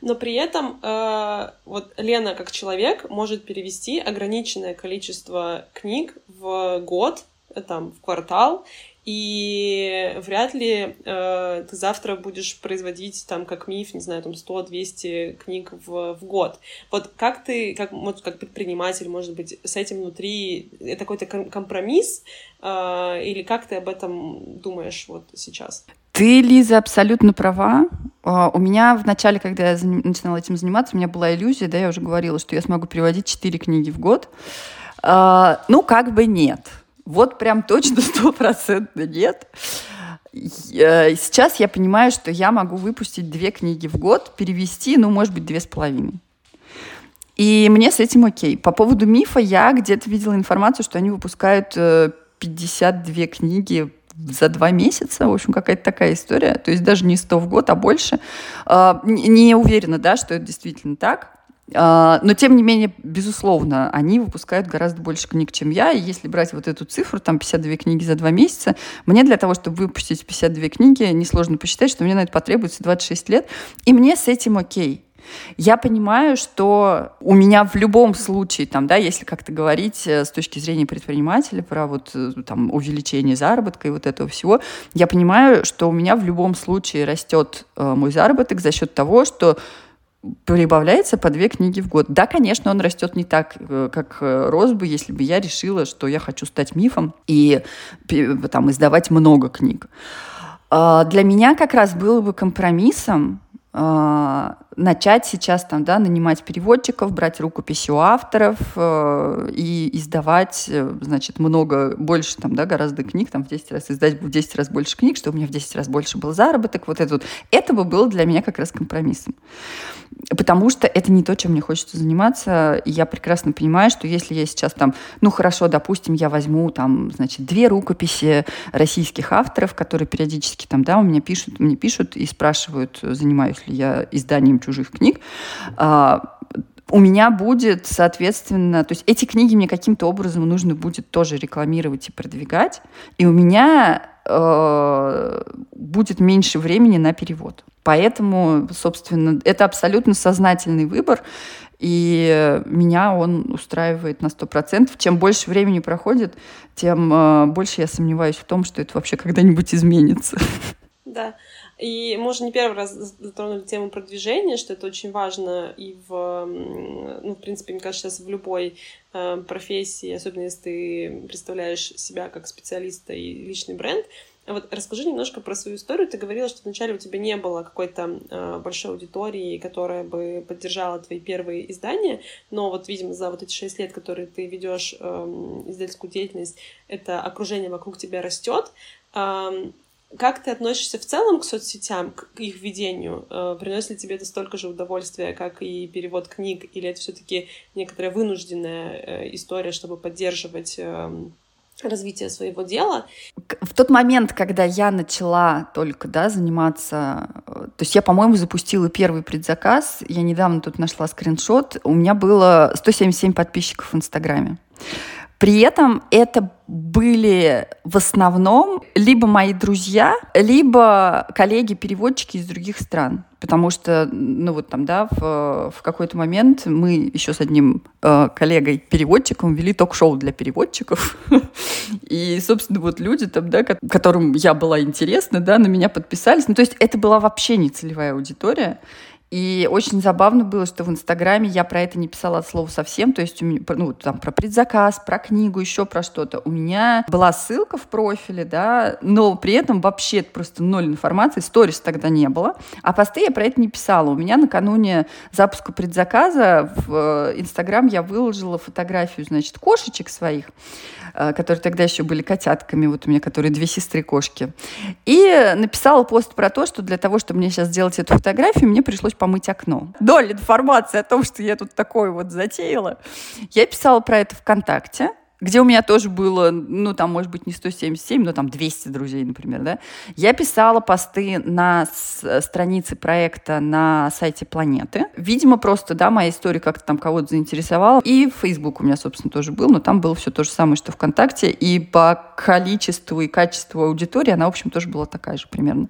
Но при этом э, вот Лена как человек может перевести ограниченное количество книг в год, э, там, в квартал, и вряд ли э, ты завтра будешь производить там как миф, не знаю, там 100-200 книг в, в год. Вот как ты, как, вот, как предприниматель, может быть, с этим внутри, это какой-то компромисс, э, или как ты об этом думаешь вот сейчас? Ты, Лиза, абсолютно права. Uh, у меня в начале, когда я начинала этим заниматься, у меня была иллюзия, да, я уже говорила, что я смогу переводить 4 книги в год. Uh, ну, как бы нет. Вот прям точно стопроцентно нет. Э, сейчас я понимаю, что я могу выпустить две книги в год, перевести, ну, может быть, две с половиной. И мне с этим окей. По поводу мифа я где-то видела информацию, что они выпускают 52 э, книги за два месяца. В общем, какая-то такая история. То есть даже не 100 в год, а больше. А, не уверена, да, что это действительно так. А, но, тем не менее, безусловно, они выпускают гораздо больше книг, чем я. И если брать вот эту цифру, там 52 книги за два месяца, мне для того, чтобы выпустить 52 книги, несложно посчитать, что мне на это потребуется 26 лет. И мне с этим окей. Я понимаю, что у меня в любом случае, там, да, если как-то говорить э, с точки зрения предпринимателя про вот э, там увеличение заработка и вот этого всего, я понимаю, что у меня в любом случае растет э, мой заработок за счет того, что прибавляется по две книги в год. Да, конечно, он растет не так, э, как э, рос бы, если бы я решила, что я хочу стать мифом и там, издавать много книг. А, для меня как раз было бы компромиссом а, начать сейчас там, да, нанимать переводчиков, брать рукописи у авторов э, и издавать, э, значит, много, больше там, да, гораздо книг, там в 10 раз издать в 10 раз больше книг, чтобы у меня в 10 раз больше был заработок, вот это вот. Это бы было для меня как раз компромиссом. Потому что это не то, чем мне хочется заниматься. И я прекрасно понимаю, что если я сейчас там, ну хорошо, допустим, я возьму там, значит, две рукописи российских авторов, которые периодически там, да, у меня пишут, мне пишут и спрашивают, занимаюсь ли я изданием чужих книг, а, у меня будет, соответственно, то есть эти книги мне каким-то образом нужно будет тоже рекламировать и продвигать, и у меня э, будет меньше времени на перевод. Поэтому, собственно, это абсолютно сознательный выбор, и меня он устраивает на сто процентов. Чем больше времени проходит, тем э, больше я сомневаюсь в том, что это вообще когда-нибудь изменится. Да, и мы уже не первый раз затронули тему продвижения, что это очень важно и в, ну, в принципе, мне кажется, сейчас в любой э, профессии, особенно если ты представляешь себя как специалиста и личный бренд, вот расскажи немножко про свою историю. Ты говорила, что вначале у тебя не было какой-то э, большой аудитории, которая бы поддержала твои первые издания, но вот, видимо, за вот эти шесть лет, которые ты ведешь э, издательскую деятельность, это окружение вокруг тебя растет. Как ты относишься в целом к соцсетям, к их ведению? Э, приносит ли тебе это столько же удовольствия, как и перевод книг, или это все-таки некоторая вынужденная э, история, чтобы поддерживать эм, развития своего дела. В тот момент, когда я начала только да, заниматься, э, то есть я, по-моему, запустила первый предзаказ, я недавно тут нашла скриншот, у меня было 177 подписчиков в Инстаграме. При этом это были в основном либо мои друзья, либо коллеги-переводчики из других стран. Потому что, ну вот там, да, в, в какой-то момент мы еще с одним э, коллегой-переводчиком вели ток-шоу для переводчиков. И, собственно, вот люди там, да, которым я была интересна, да, на меня подписались. Ну, то есть это была вообще не целевая аудитория. И очень забавно было, что в Инстаграме я про это не писала от слова совсем, то есть у меня, ну, там, про предзаказ, про книгу, еще про что-то. У меня была ссылка в профиле, да, но при этом вообще просто ноль информации, сторис тогда не было, а посты я про это не писала. У меня накануне запуска предзаказа в э, Инстаграм я выложила фотографию, значит, кошечек своих, которые тогда еще были котятками, вот у меня, которые две сестры-кошки, и написала пост про то, что для того, чтобы мне сейчас сделать эту фотографию, мне пришлось помыть окно. Доля информации о том, что я тут такое вот затеяла. Я писала про это ВКонтакте где у меня тоже было, ну, там, может быть, не 177, но там 200 друзей, например, да, я писала посты на странице проекта на сайте Планеты. Видимо, просто, да, моя история как-то там кого-то заинтересовала. И Facebook у меня, собственно, тоже был, но там было все то же самое, что ВКонтакте. И по количеству и качеству аудитории она, в общем, тоже была такая же примерно.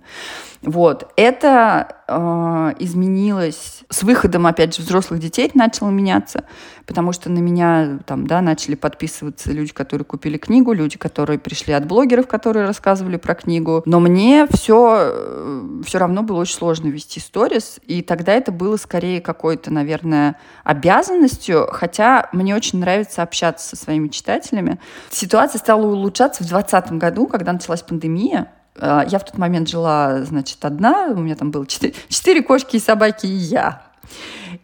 Вот. Это э, изменилось с выходом, опять же, взрослых детей начало меняться, потому что на меня там, да, начали подписываться люди, которые купили книгу, люди, которые пришли от блогеров, которые рассказывали про книгу. Но мне все, э, все равно было очень сложно вести сторис, и тогда это было скорее какой-то, наверное, обязанностью, хотя мне очень нравится общаться со своими читателями. Ситуация стала улучшаться в 2020 году, когда началась пандемия, а, я в тот момент жила, значит, одна, у меня там было четыре кошки и собаки, и я.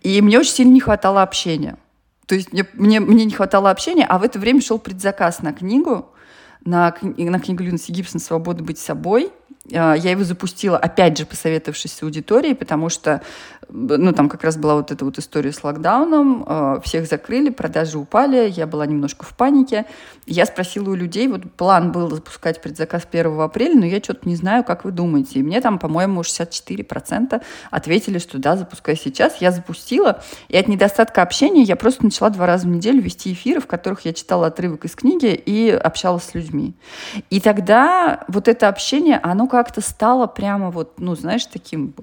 И мне очень сильно не хватало общения. То есть мне, мне, мне не хватало общения, а в это время шел предзаказ на книгу, на, на книгу Люнси Гибсон «Свобода быть собой». А, я его запустила, опять же, посоветовавшись с аудиторией, потому что, ну, там как раз была вот эта вот история с локдауном, а, всех закрыли, продажи упали, я была немножко в панике. Я спросила у людей, вот план был запускать предзаказ 1 апреля, но я что-то не знаю, как вы думаете. И мне там, по-моему, 64% ответили, что да, запускай сейчас. Я запустила, и от недостатка общения я просто начала два раза в неделю вести эфиры, в которых я читала отрывок из книги и общалась с людьми. И тогда вот это общение, оно как-то стало прямо вот, ну, знаешь, таким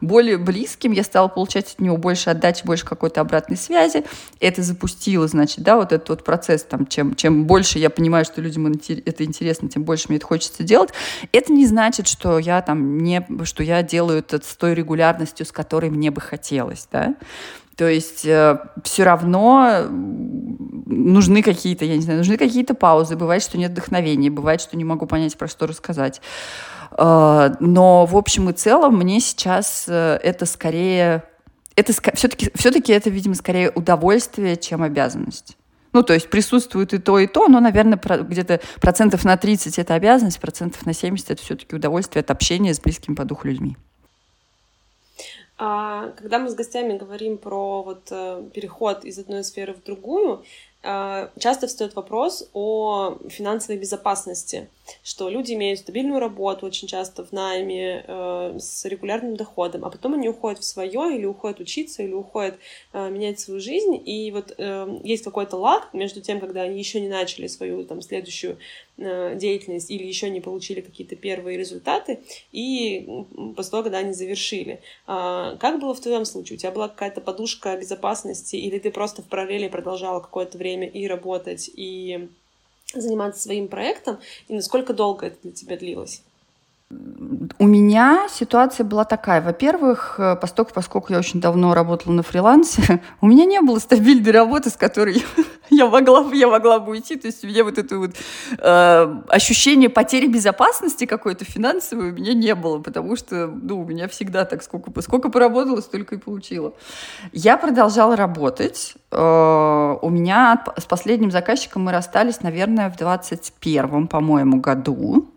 более близким. Я стала получать от него больше отдачи, больше какой-то обратной связи. Это запустило, значит, да, вот этот вот процесс, там, чем, чем больше я понимаю, что людям это интересно, тем больше мне это хочется делать. Это не значит, что я там не, что я делаю это с той регулярностью, с которой мне бы хотелось, да. То есть э, все равно нужны какие-то, я не знаю, нужны какие-то паузы. Бывает, что нет вдохновения, бывает, что не могу понять, про что рассказать. А, но в общем и целом мне сейчас э, это скорее... Это все-таки, все-таки это, видимо, скорее удовольствие, чем обязанность. Ну, то есть присутствует и то, и то, но, наверное, где-то процентов на 30 это обязанность, процентов на 70 это все-таки удовольствие от общения с близкими по духу людьми. А, когда мы с гостями говорим про вот э, переход из одной сферы в другую, часто встает вопрос о финансовой безопасности, что люди имеют стабильную работу очень часто в найме э, с регулярным доходом, а потом они уходят в свое или уходят учиться, или уходят э, менять свою жизнь, и вот э, есть какой-то лаг между тем, когда они еще не начали свою там следующую э, деятельность или еще не получили какие-то первые результаты, и после того, когда они завершили. А, как было в твоем случае? У тебя была какая-то подушка безопасности, или ты просто в параллели продолжала какое-то время и работать, и заниматься своим проектом, и насколько долго это для тебя длилось? У меня ситуация была такая. Во-первых, э, поскольку, поскольку я очень давно работала на фрилансе, у меня не было стабильной работы, с которой я могла, я могла бы уйти. То есть у меня вот это вот э, ощущение потери безопасности какой-то финансовой у меня не было, потому что ну, у меня всегда так, сколько, сколько поработала, столько и получила. Я продолжала работать. Э, у меня с последним заказчиком мы расстались, наверное, в 21 по-моему, году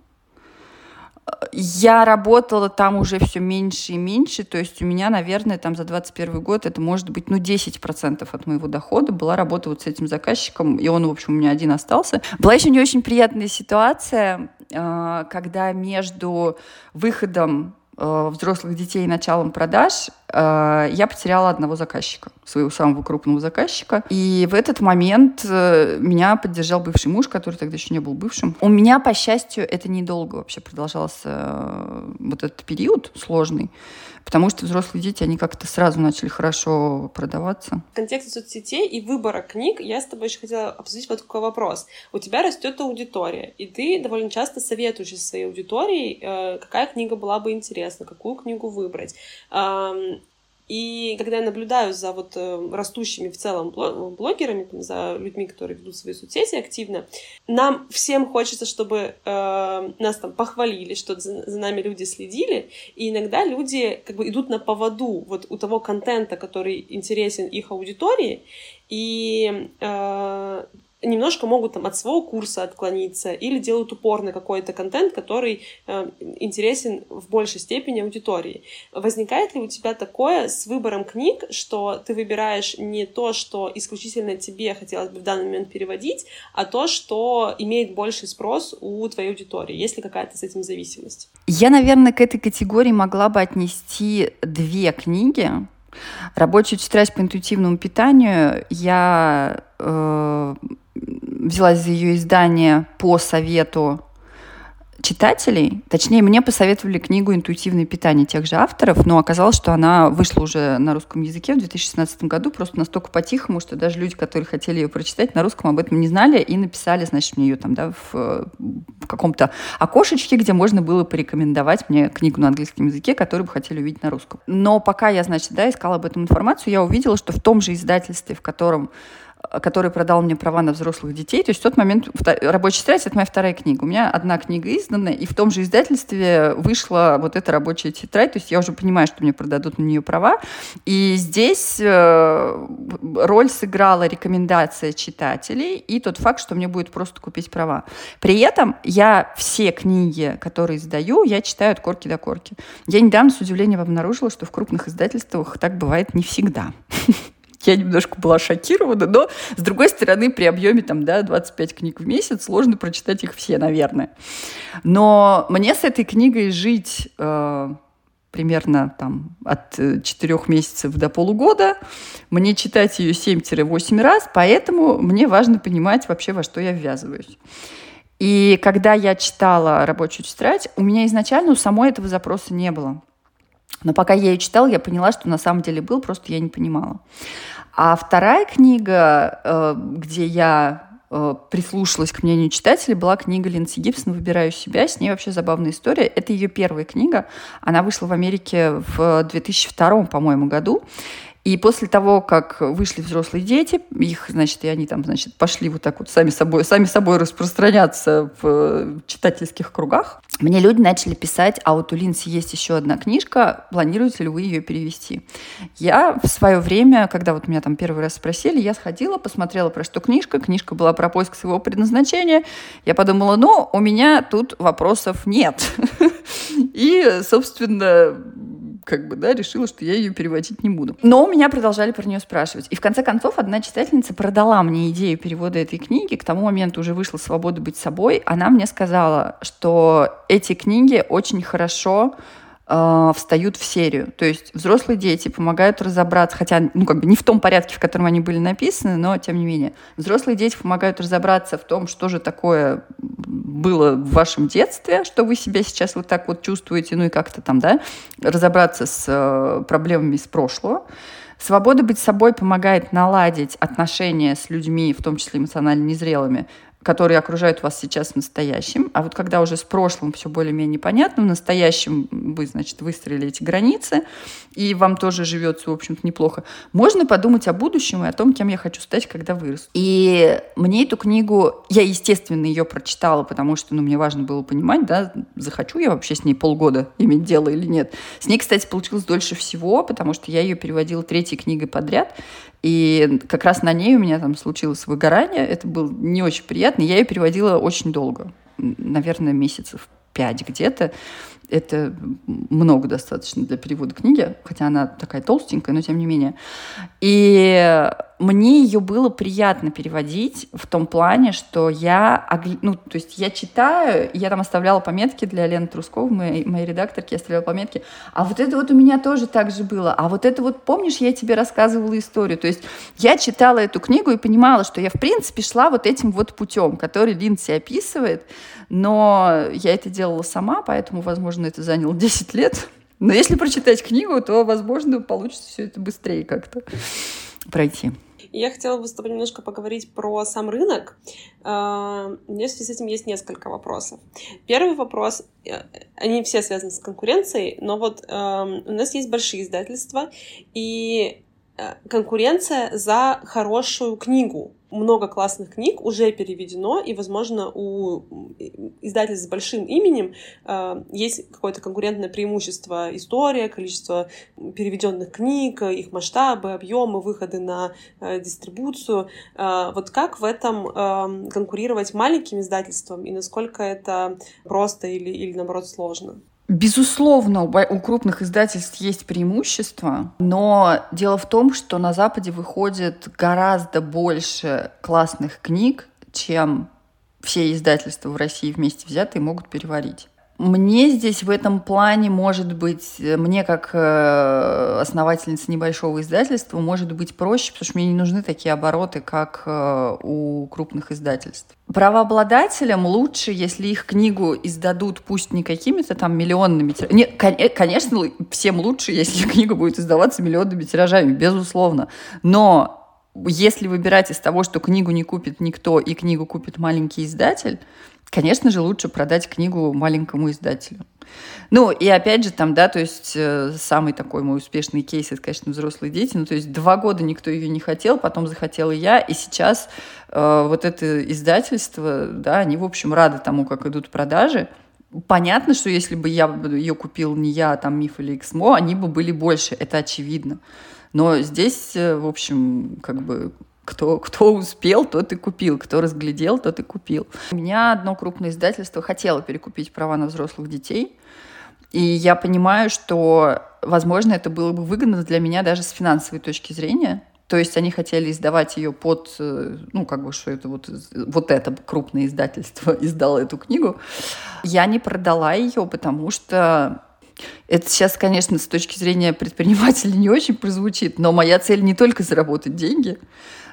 я работала там уже все меньше и меньше, то есть у меня, наверное, там за 21 год это может быть, ну, 10% от моего дохода была работа вот с этим заказчиком, и он, в общем, у меня один остался. Была еще не очень приятная ситуация, э, когда между выходом взрослых детей началом продаж, э, я потеряла одного заказчика, своего самого крупного заказчика. И в этот момент э, меня поддержал бывший муж, который тогда еще не был бывшим. У меня, по счастью, это недолго вообще продолжался вот этот период сложный. Потому что взрослые дети, они как-то сразу начали хорошо продаваться. В контексте соцсетей и выбора книг я с тобой еще хотела обсудить вот такой вопрос. У тебя растет аудитория, и ты довольно часто советуешь своей аудитории, э, какая книга была бы интересна, какую книгу выбрать. И когда я наблюдаю за вот э, растущими в целом блогерами, за людьми, которые ведут свои соцсети активно, нам всем хочется, чтобы э, нас там похвалили, что за, за нами люди следили, и иногда люди как бы идут на поводу вот у того контента, который интересен их аудитории, и э, немножко могут там от своего курса отклониться или делают упор на какой-то контент, который э, интересен в большей степени аудитории. Возникает ли у тебя такое с выбором книг, что ты выбираешь не то, что исключительно тебе хотелось бы в данный момент переводить, а то, что имеет больший спрос у твоей аудитории? Есть ли какая-то с этим зависимость? Я, наверное, к этой категории могла бы отнести две книги. Рабочую тетрадь по интуитивному питанию я э, взялась за ее издание по совету читателей, точнее, мне посоветовали книгу «Интуитивное питание» тех же авторов, но оказалось, что она вышла уже на русском языке в 2016 году, просто настолько по-тихому, что даже люди, которые хотели ее прочитать на русском, об этом не знали и написали, значит, мне ее там, да, в, в каком-то окошечке, где можно было порекомендовать мне книгу на английском языке, которую бы хотели увидеть на русском. Но пока я, значит, да, искала об этом информацию, я увидела, что в том же издательстве, в котором который продал мне права на взрослых детей. То есть в тот момент «Рабочая тетрадь» — это моя вторая книга. У меня одна книга издана, и в том же издательстве вышла вот эта «Рабочая тетрадь». То есть я уже понимаю, что мне продадут на нее права. И здесь э, роль сыграла рекомендация читателей и тот факт, что мне будет просто купить права. При этом я все книги, которые издаю, я читаю от корки до корки. Я недавно с удивлением обнаружила, что в крупных издательствах так бывает не всегда. я немножко была шокирована, но, с другой стороны, при объеме там, да, 25 книг в месяц сложно прочитать их все, наверное. Но мне с этой книгой жить э, примерно там от 4 месяцев до полугода, мне читать ее 7-8 раз, поэтому мне важно понимать вообще, во что я ввязываюсь. И когда я читала рабочую тетрадь, у меня изначально у самой этого запроса не было. Но пока я ее читала, я поняла, что на самом деле был, просто я не понимала. А вторая книга, э, где я э, прислушалась к мнению читателей, была книга Линдси Гибсон «Выбираю себя». С ней вообще забавная история. Это ее первая книга. Она вышла в Америке в 2002, по-моему, году. И после того, как вышли взрослые дети, их, значит, и они там, значит, пошли вот так вот сами собой, сами собой распространяться в читательских кругах, мне люди начали писать, а вот у Линси есть еще одна книжка, планируете ли вы ее перевести? Я в свое время, когда вот меня там первый раз спросили, я сходила, посмотрела, про что книжка. Книжка была про поиск своего предназначения. Я подумала, ну, у меня тут вопросов нет. И, собственно, как бы, да, решила, что я ее переводить не буду. Но у меня продолжали про нее спрашивать. И в конце концов одна читательница продала мне идею перевода этой книги. К тому моменту уже вышла «Свобода быть собой». Она мне сказала, что эти книги очень хорошо э, встают в серию. То есть взрослые дети помогают разобраться, хотя, ну, как бы не в том порядке, в котором они были написаны, но тем не менее. Взрослые дети помогают разобраться в том, что же такое было в вашем детстве, что вы себя сейчас вот так вот чувствуете, ну и как-то там, да, разобраться с э, проблемами из прошлого. Свобода быть собой помогает наладить отношения с людьми, в том числе эмоционально незрелыми, которые окружают вас сейчас в настоящем. А вот когда уже с прошлым все более-менее понятно, в настоящем вы, значит, выстроили эти границы, и вам тоже живется, в общем-то, неплохо, можно подумать о будущем и о том, кем я хочу стать, когда вырос. И мне эту книгу, я, естественно, ее прочитала, потому что, ну, мне важно было понимать, да, захочу я вообще с ней полгода иметь дело или нет. С ней, кстати, получилось дольше всего, потому что я ее переводила третьей книгой подряд, и как раз на ней у меня там случилось выгорание. Это было не очень приятно. Я ее переводила очень долго. Наверное, месяцев пять где-то. Это много достаточно для перевода книги, хотя она такая толстенькая, но тем не менее. И мне ее было приятно переводить в том плане, что я, ну, то есть я читаю, я там оставляла пометки для Лены Трусковой, моей, моей редакторки, я оставляла пометки, а вот это вот у меня тоже так же было, а вот это вот, помнишь, я тебе рассказывала историю, то есть я читала эту книгу и понимала, что я, в принципе, шла вот этим вот путем, который Линдси описывает, но я это делала сама, поэтому, возможно, это заняло 10 лет, но если прочитать книгу, то, возможно, получится все это быстрее как-то пройти. Я хотела бы с тобой немножко поговорить про сам рынок. А, у меня в связи с этим есть несколько вопросов. Первый вопрос, э, они все связаны с конкуренцией, но вот эм, у нас есть большие издательства, и э, конкуренция за хорошую книгу много классных книг уже переведено, и, возможно, у издательств с большим именем э, есть какое-то конкурентное преимущество. История, количество переведенных книг, их масштабы, объемы, выходы на э, дистрибуцию. Э, вот как в этом э, конкурировать маленьким издательством, и насколько это просто или, или наоборот, сложно? Безусловно, у крупных издательств есть преимущества, но дело в том, что на Западе выходит гораздо больше классных книг, чем все издательства в России вместе взятые могут переварить. Мне здесь в этом плане, может быть, мне как э, основательница небольшого издательства, может быть проще, потому что мне не нужны такие обороты, как э, у крупных издательств. Правообладателям лучше, если их книгу издадут, пусть не какими-то там миллионными тиражами. Нет, э, конечно, всем лучше, если книга будет издаваться миллионными тиражами, безусловно. Но если выбирать из того, что книгу не купит никто и книгу купит маленький издатель, конечно же, лучше продать книгу маленькому издателю. Ну, и опять же, там, да, то есть э, самый такой мой успешный кейс, это, конечно, взрослые дети. Ну, то есть два года никто ее не хотел, потом захотела я, и сейчас э, вот это издательство, да, они, в общем, рады тому, как идут продажи. Понятно, что если бы я ее купил не я, а там Миф или Эксмо, они бы были больше, это очевидно. Но здесь, э, в общем, как бы кто, кто успел, тот и купил. Кто разглядел, тот и купил. У меня одно крупное издательство хотело перекупить права на взрослых детей. И я понимаю, что, возможно, это было бы выгодно для меня даже с финансовой точки зрения. То есть они хотели издавать ее под, э, ну, как бы, что это вот, вот это крупное издательство издало эту книгу. Я не продала ее, потому что это сейчас, конечно, с точки зрения предпринимателя не очень прозвучит, но моя цель не только заработать деньги,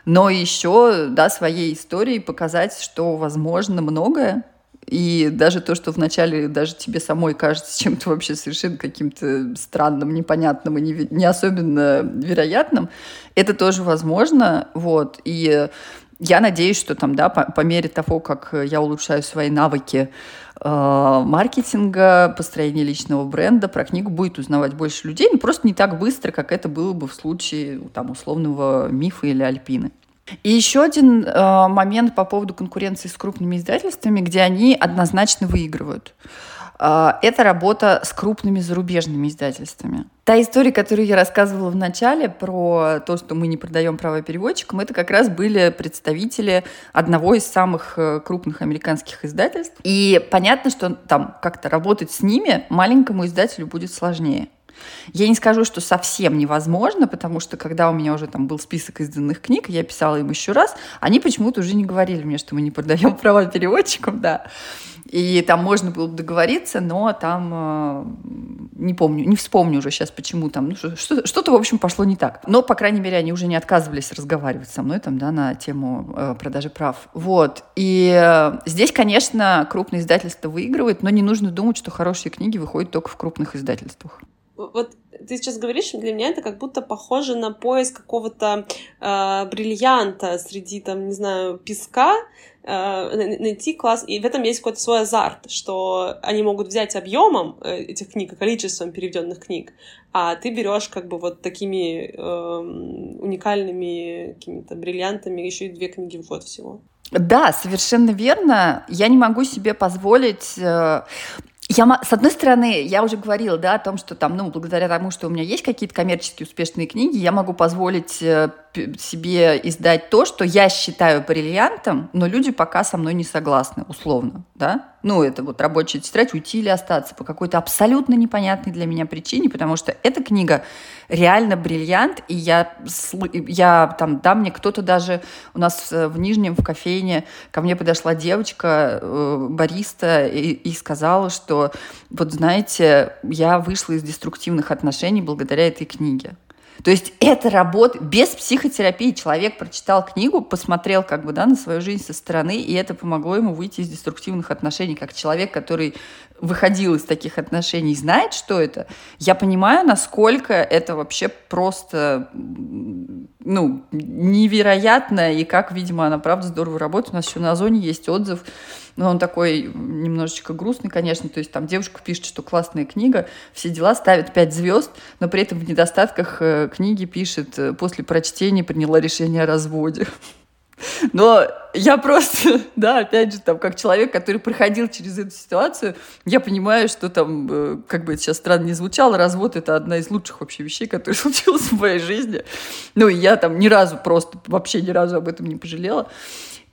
но еще, да, своей историей показать, что возможно многое, и даже то, что вначале даже тебе самой кажется чем-то вообще совершенно каким-то странным, непонятным и не, не особенно вероятным, это тоже возможно. Вот. И я надеюсь, что там, да, по, по мере того, как я улучшаю свои навыки маркетинга, построения личного бренда, про книгу будет узнавать больше людей, но просто не так быстро, как это было бы в случае там, условного мифа или альпины. И еще один э, момент по поводу конкуренции с крупными издательствами, где они однозначно выигрывают. А, это работа с крупными зарубежными издательствами. Та история, которую я рассказывала в начале про то, что мы не продаем права переводчикам, это как раз были представители одного из самых э, крупных американских издательств. И понятно, что там как-то работать с ними маленькому издателю будет сложнее. Я не скажу, что совсем невозможно, потому что когда у меня уже там был список изданных книг, я писала им еще раз, они почему-то уже не говорили мне, что мы не продаем права переводчикам, да. И там можно было договориться, но там э, не помню, не вспомню уже сейчас, почему там, ну, что, что-то, в общем, пошло не так. Но, по крайней мере, они уже не отказывались разговаривать со мной там, да, на тему э, продажи прав. Вот. И э, здесь, конечно, крупные издательства выигрывают, но не нужно думать, что хорошие книги выходят только в крупных издательствах вот ты сейчас говоришь, для меня это как будто похоже на поиск какого-то э, бриллианта среди, там, не знаю, песка, найти класс, и в этом есть какой-то свой азарт, что они могут взять объемом э, этих книг, количеством переведенных книг, а ты берешь как бы вот такими э, уникальными какими-то бриллиантами еще и две книги в год всего. Да, совершенно верно. Я не могу себе позволить э, я, с одной стороны, я уже говорила, да, о том, что там, ну, благодаря тому, что у меня есть какие-то коммерчески успешные книги, я могу позволить э, себе издать то, что я считаю бриллиантом, но люди пока со мной не согласны, условно, да. Ну, это вот рабочая тетрадь, уйти или остаться по какой-то абсолютно непонятной для меня причине, потому что эта книга реально бриллиант, и я, я там, да, мне кто-то даже, у нас в Нижнем, в кофейне, ко мне подошла девочка, э, бариста, и, и сказала, что, вот знаете, я вышла из деструктивных отношений благодаря этой книге. То есть это работа без психотерапии. Человек прочитал книгу, посмотрел как бы, да, на свою жизнь со стороны, и это помогло ему выйти из деструктивных отношений. Как человек, который выходил из таких отношений, знает, что это, я понимаю, насколько это вообще просто ну, невероятно, и как, видимо, она правда здорово работает. У нас еще на Озоне есть отзыв но он такой немножечко грустный, конечно. То есть там девушка пишет, что классная книга, все дела, ставит 5 звезд, но при этом в недостатках э, книги пишет, э, после прочтения приняла решение о разводе. Но я просто, да, опять же, там, как человек, который проходил через эту ситуацию, я понимаю, что там, э, как бы это сейчас странно не звучало, развод — это одна из лучших вообще вещей, которые случилась в моей жизни. Ну, и я там ни разу просто, вообще ни разу об этом не пожалела.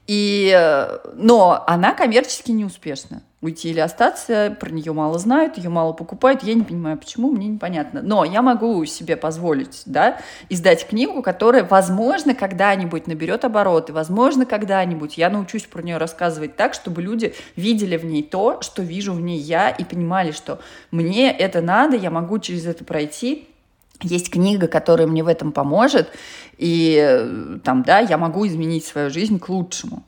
И, э, но она коммерчески неуспешна. Уйти или остаться, про нее мало знают, ее мало покупают. Я не понимаю, почему, мне непонятно. Но я могу себе позволить да, издать книгу, которая, возможно, когда-нибудь наберет обороты, возможно, когда-нибудь я научусь про нее рассказывать так, чтобы люди видели в ней то, что вижу в ней я, и понимали, что мне это надо, я могу через это пройти, есть книга, которая мне в этом поможет, и э, там, да, я могу изменить свою жизнь к лучшему.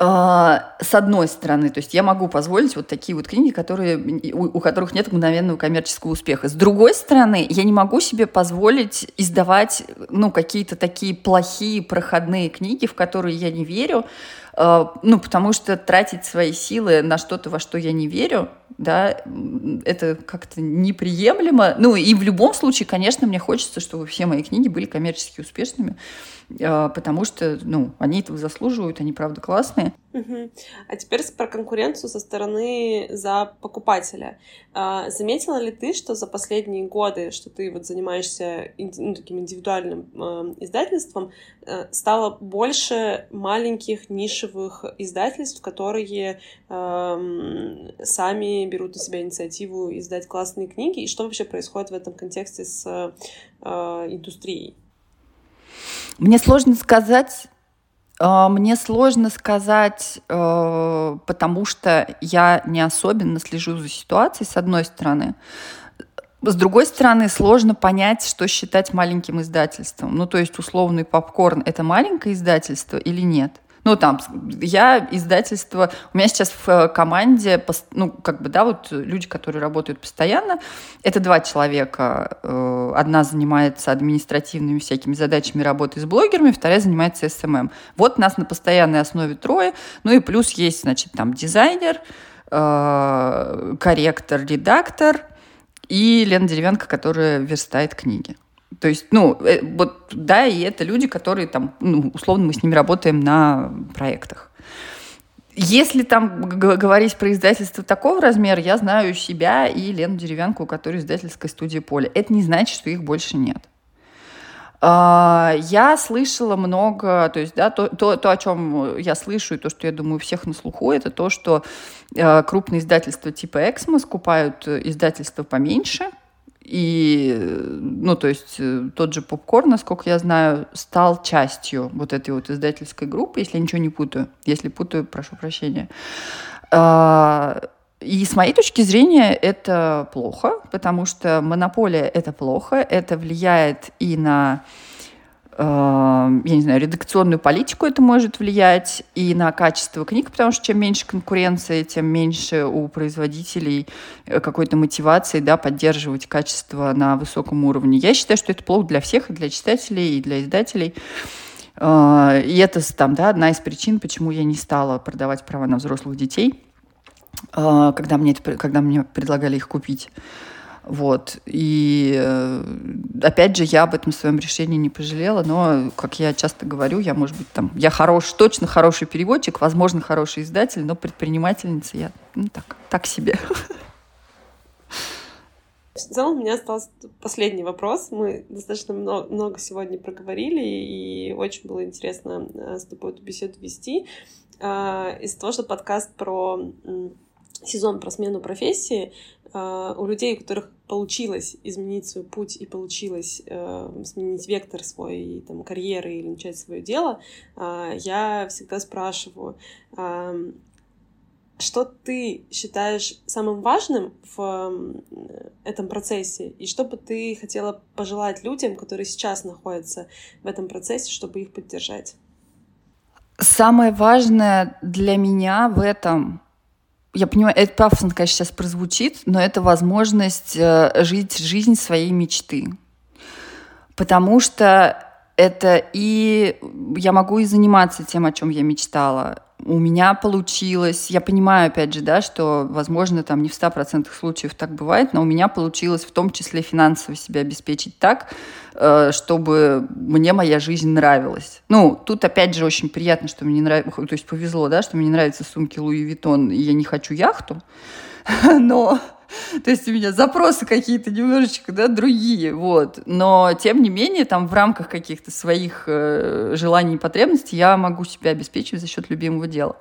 А, с одной стороны, то есть я могу позволить вот такие вот книги, которые, у, у которых нет мгновенного коммерческого успеха. С другой стороны, я не могу себе позволить издавать ну, какие-то такие плохие проходные книги, в которые я не верю, а, ну, потому что тратить свои силы на что-то, во что я не верю, да, это как-то неприемлемо. Ну, и в любом случае, конечно, мне хочется, чтобы все мои книги были коммерчески успешными. А, потому что, ну, они этого заслуживают, они, правда, классные. А теперь про конкуренцию со стороны за покупателя. А, заметила ли ты, что за последние годы, что ты вот занимаешься ну, таким индивидуальным э, издательством, э, стало больше маленьких нишевых издательств, которые сами берут на себя инициативу издать классные книги, и что вообще происходит в этом контексте с индустрией? Мне сложно сказать, э, мне сложно сказать, э, потому что я не особенно слежу за ситуацией, с одной стороны. С другой стороны, сложно понять, что считать маленьким издательством. Ну, то есть условный попкорн — это маленькое издательство или нет? Ну, там, я издательство... У меня сейчас в э, команде, ну, как бы, да, вот люди, которые работают постоянно, это два человека. Э, одна занимается административными всякими задачами работы с блогерами, вторая занимается SMM. Эм эм. Вот нас на постоянной основе трое. Ну и плюс есть, значит, там дизайнер, э, корректор, редактор и Лена Деревянко, которая верстает книги. То есть, ну, э, вот, да, и это люди, которые там, ну, условно, мы с ними работаем на проектах. Если там говорить про издательство такого размера, я знаю себя и Лену Деревянку, у которой издательская студия «Поле». Это не значит, что их больше нет. А, я слышала много, то есть, да, то, то, то, о чем я слышу, и то, что я думаю, у всех на слуху, это то, что э, крупные издательства типа «Эксмо» скупают издательства поменьше – и, ну, то есть э, тот же попкорн, насколько я знаю, стал частью вот этой вот издательской группы, если я ничего не путаю. Если путаю, прошу прощения. А, и с моей точки зрения это плохо, потому что монополия — это плохо, это влияет и на Эм, я не знаю, редакционную политику это может влиять и на качество книг, потому что чем меньше конкуренции, тем меньше у производителей э, какой-то мотивации да, поддерживать качество на высоком уровне. Я считаю, что это плохо для всех, и для читателей, и для издателей. А, и это там, да, одна из причин, почему я не стала продавать права на взрослых детей, а, когда мне, это, когда мне предлагали их купить. Вот. И э, опять же, я об этом своем решении не пожалела, но, как я часто говорю, я, может быть, там, я хорош, точно хороший переводчик, возможно, хороший издатель, но предпринимательница я ну, так, так себе. В целом у меня остался последний вопрос. Мы достаточно много, сегодня проговорили, и очень было интересно э, с тобой эту беседу вести. А, из-за того, что подкаст про сезон про смену профессии, у людей, у которых получилось изменить свой путь и получилось э, сменить вектор своей там, карьеры или начать свое дело, э, я всегда спрашиваю, э, что ты считаешь самым важным в этом процессе, и что бы ты хотела пожелать людям, которые сейчас находятся в этом процессе, чтобы их поддержать? Самое важное для меня в этом, я понимаю, это пафосно, конечно, сейчас прозвучит, но это возможность э, жить жизнь своей мечты. Потому что это и я могу и заниматься тем, о чем я мечтала, у меня получилось, я понимаю, опять же, да, что, возможно, там не в 100% случаев так бывает, но у меня получилось в том числе финансово себя обеспечить так, э, чтобы мне моя жизнь нравилась. Ну, тут, опять же, очень приятно, что мне нравится, то есть повезло, да, что мне нравятся сумки Луи Виттон, и я не хочу яхту, но То есть у меня запросы какие-то немножечко, да, другие, вот. Но, тем не менее, там в рамках каких-то своих э, желаний и потребностей я могу себя обеспечивать за счет любимого дела.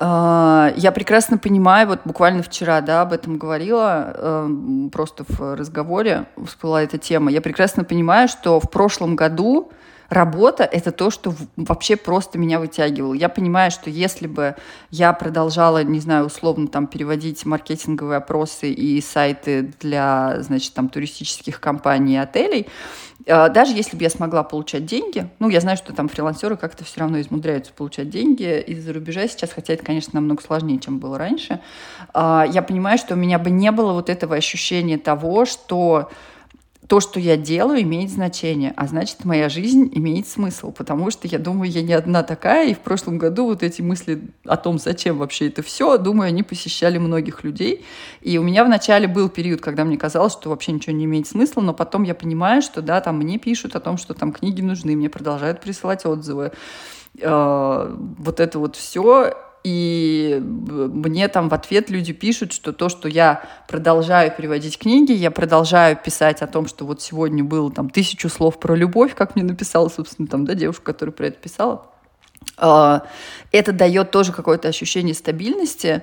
Э, я прекрасно понимаю, вот буквально вчера, да, об этом говорила, э, просто в разговоре всплыла эта тема. Я прекрасно понимаю, что в прошлом году работа — это то, что вообще просто меня вытягивало. Я понимаю, что если бы я продолжала, не знаю, условно там переводить маркетинговые опросы и сайты для, значит, там туристических компаний и отелей, э, даже если бы я смогла получать деньги, ну, я знаю, что там фрилансеры как-то все равно измудряются получать деньги из-за рубежа сейчас, хотя это, конечно, намного сложнее, чем было раньше, а, я понимаю, что у меня бы не было вот этого ощущения того, что то, что я делаю, имеет значение, а значит, моя жизнь имеет смысл, потому что я думаю, я не одна такая, и в прошлом году вот эти мысли о том, зачем вообще это все, думаю, они посещали многих людей. И у меня вначале был период, когда мне казалось, что вообще ничего не имеет смысла, но потом я понимаю, что да, там мне пишут о том, что там книги нужны, мне продолжают присылать отзывы. Э, вот это вот все и мне там в ответ люди пишут, что то, что я продолжаю переводить книги, я продолжаю писать о том, что вот сегодня было там тысячу слов про любовь, как мне написала, собственно, там, да, девушка, которая про это писала. А, это дает тоже какое-то ощущение стабильности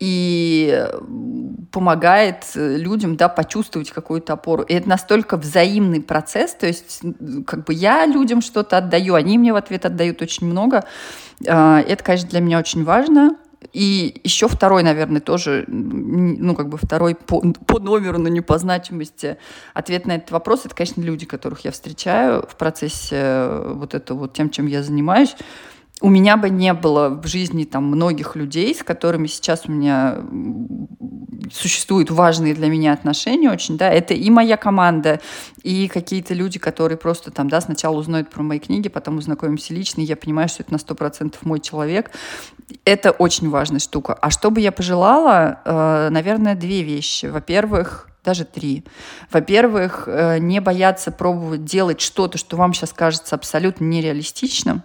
и помогает людям да, почувствовать какую-то опору. И это настолько взаимный процесс, то есть как бы я людям что-то отдаю, они мне в ответ отдают очень много. А, это, конечно, для меня очень важно. И еще второй, наверное, тоже, ну, как бы второй по, по номеру, но не по значимости ответ на этот вопрос, это, конечно, люди, которых я встречаю в процессе э, вот этого вот тем, чем я занимаюсь у меня бы не было в жизни там многих людей, с которыми сейчас у меня существуют важные для меня отношения очень, да, это и моя команда, и какие-то люди, которые просто там, да, сначала узнают про мои книги, потом узнакомимся лично, и я понимаю, что это на сто процентов мой человек. Это очень важная штука. А что бы я пожелала? Э, наверное, две вещи. Во-первых, даже три. Во-первых, э, не бояться пробовать делать что-то, что вам сейчас кажется абсолютно нереалистичным,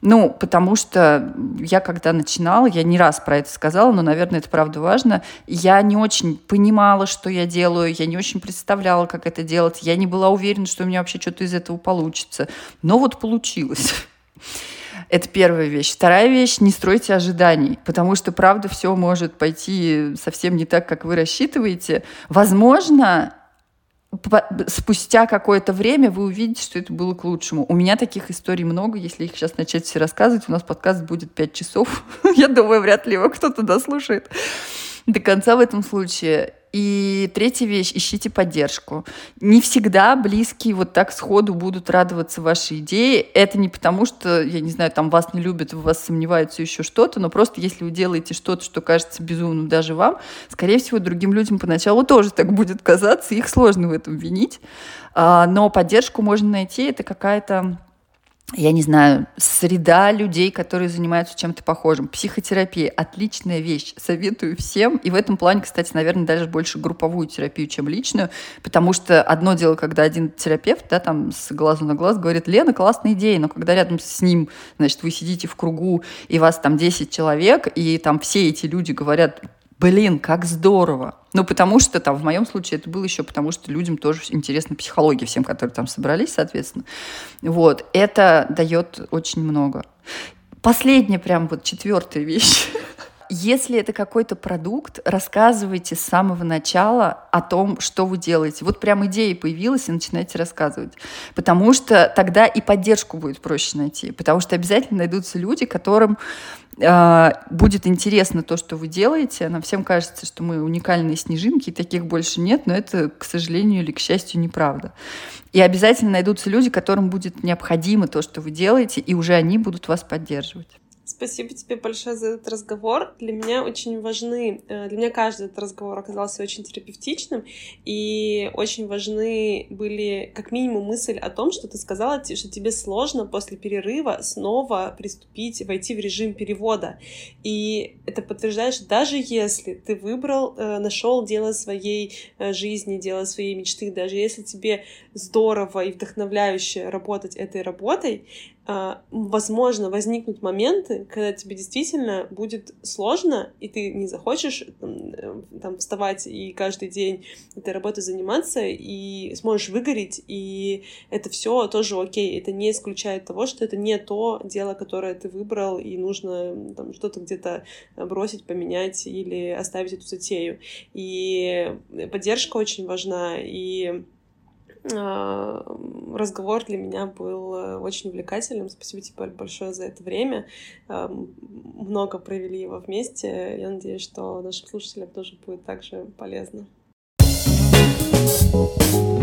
ну, потому что я когда начинала, я не раз про это сказала, но, наверное, это правда важно, я не очень понимала, что я делаю, я не очень представляла, как это делать, я не была уверена, что у меня вообще что-то из этого получится. Но вот получилось. Это первая вещь. Вторая вещь — не стройте ожиданий, потому что, правда, все может пойти совсем не так, как вы рассчитываете. Возможно, спустя какое-то время вы увидите, что это было к лучшему. У меня таких историй много. Если их сейчас начать все рассказывать, у нас подкаст будет 5 часов. Я думаю, вряд ли его кто-то дослушает до конца в этом случае. И третья вещь — ищите поддержку. Не всегда близкие вот так сходу будут радоваться вашей идее. Это не потому, что, я не знаю, там вас не любят, в вас сомневаются еще что-то, но просто если вы делаете что-то, что кажется безумным даже вам, скорее всего, другим людям поначалу тоже так будет казаться, их сложно в этом винить. А, но поддержку можно найти, это какая-то я не знаю, среда людей, которые занимаются чем-то похожим. Психотерапия – отличная вещь. Советую всем. И в этом плане, кстати, наверное, даже больше групповую терапию, чем личную. Потому что одно дело, когда один терапевт, да, там с глазу на глаз говорит, Лена, классная идея, но когда рядом с ним, значит, вы сидите в кругу, и вас там 10 человек, и там все эти люди говорят, блин, как здорово. Ну, потому что там, в моем случае это было еще потому, что людям тоже интересна психология, всем, которые там собрались, соответственно. Вот, это дает очень много. Последняя прям вот четвертая вещь. Если это какой-то продукт, рассказывайте с самого начала о том, что вы делаете. Вот прям идея появилась, и начинайте рассказывать. Потому что тогда и поддержку будет проще найти. Потому что обязательно найдутся люди, которым э, будет интересно то, что вы делаете. Нам всем кажется, что мы уникальные снежинки, и таких больше нет, но это, к сожалению или к счастью, неправда. И обязательно найдутся люди, которым будет необходимо то, что вы делаете, и уже они будут вас поддерживать. Спасибо тебе большое за этот разговор. Для меня очень важны, э, для меня каждый этот разговор оказался очень терапевтичным, и очень важны были как минимум мысль о том, что ты сказала, что тебе сложно после перерыва снова приступить, войти в режим перевода. И это подтверждает, что даже если ты выбрал, э, нашел дело своей э, жизни, дело своей мечты, даже если тебе здорово и вдохновляюще работать этой работой, возможно, возникнут моменты, когда тебе действительно будет сложно, и ты не захочешь там, э, там вставать и каждый день этой работой заниматься, и сможешь выгореть, и это все тоже окей. Это не исключает того, что это не то дело, которое ты выбрал, и нужно там, что-то где-то бросить, поменять или оставить эту затею. И поддержка очень важна, и а, Э, разговор для меня был э, очень увлекательным. Спасибо тебе большое за это время. Эм, много провели его вместе. Я надеюсь, что нашим слушателям тоже будет также полезно. thank you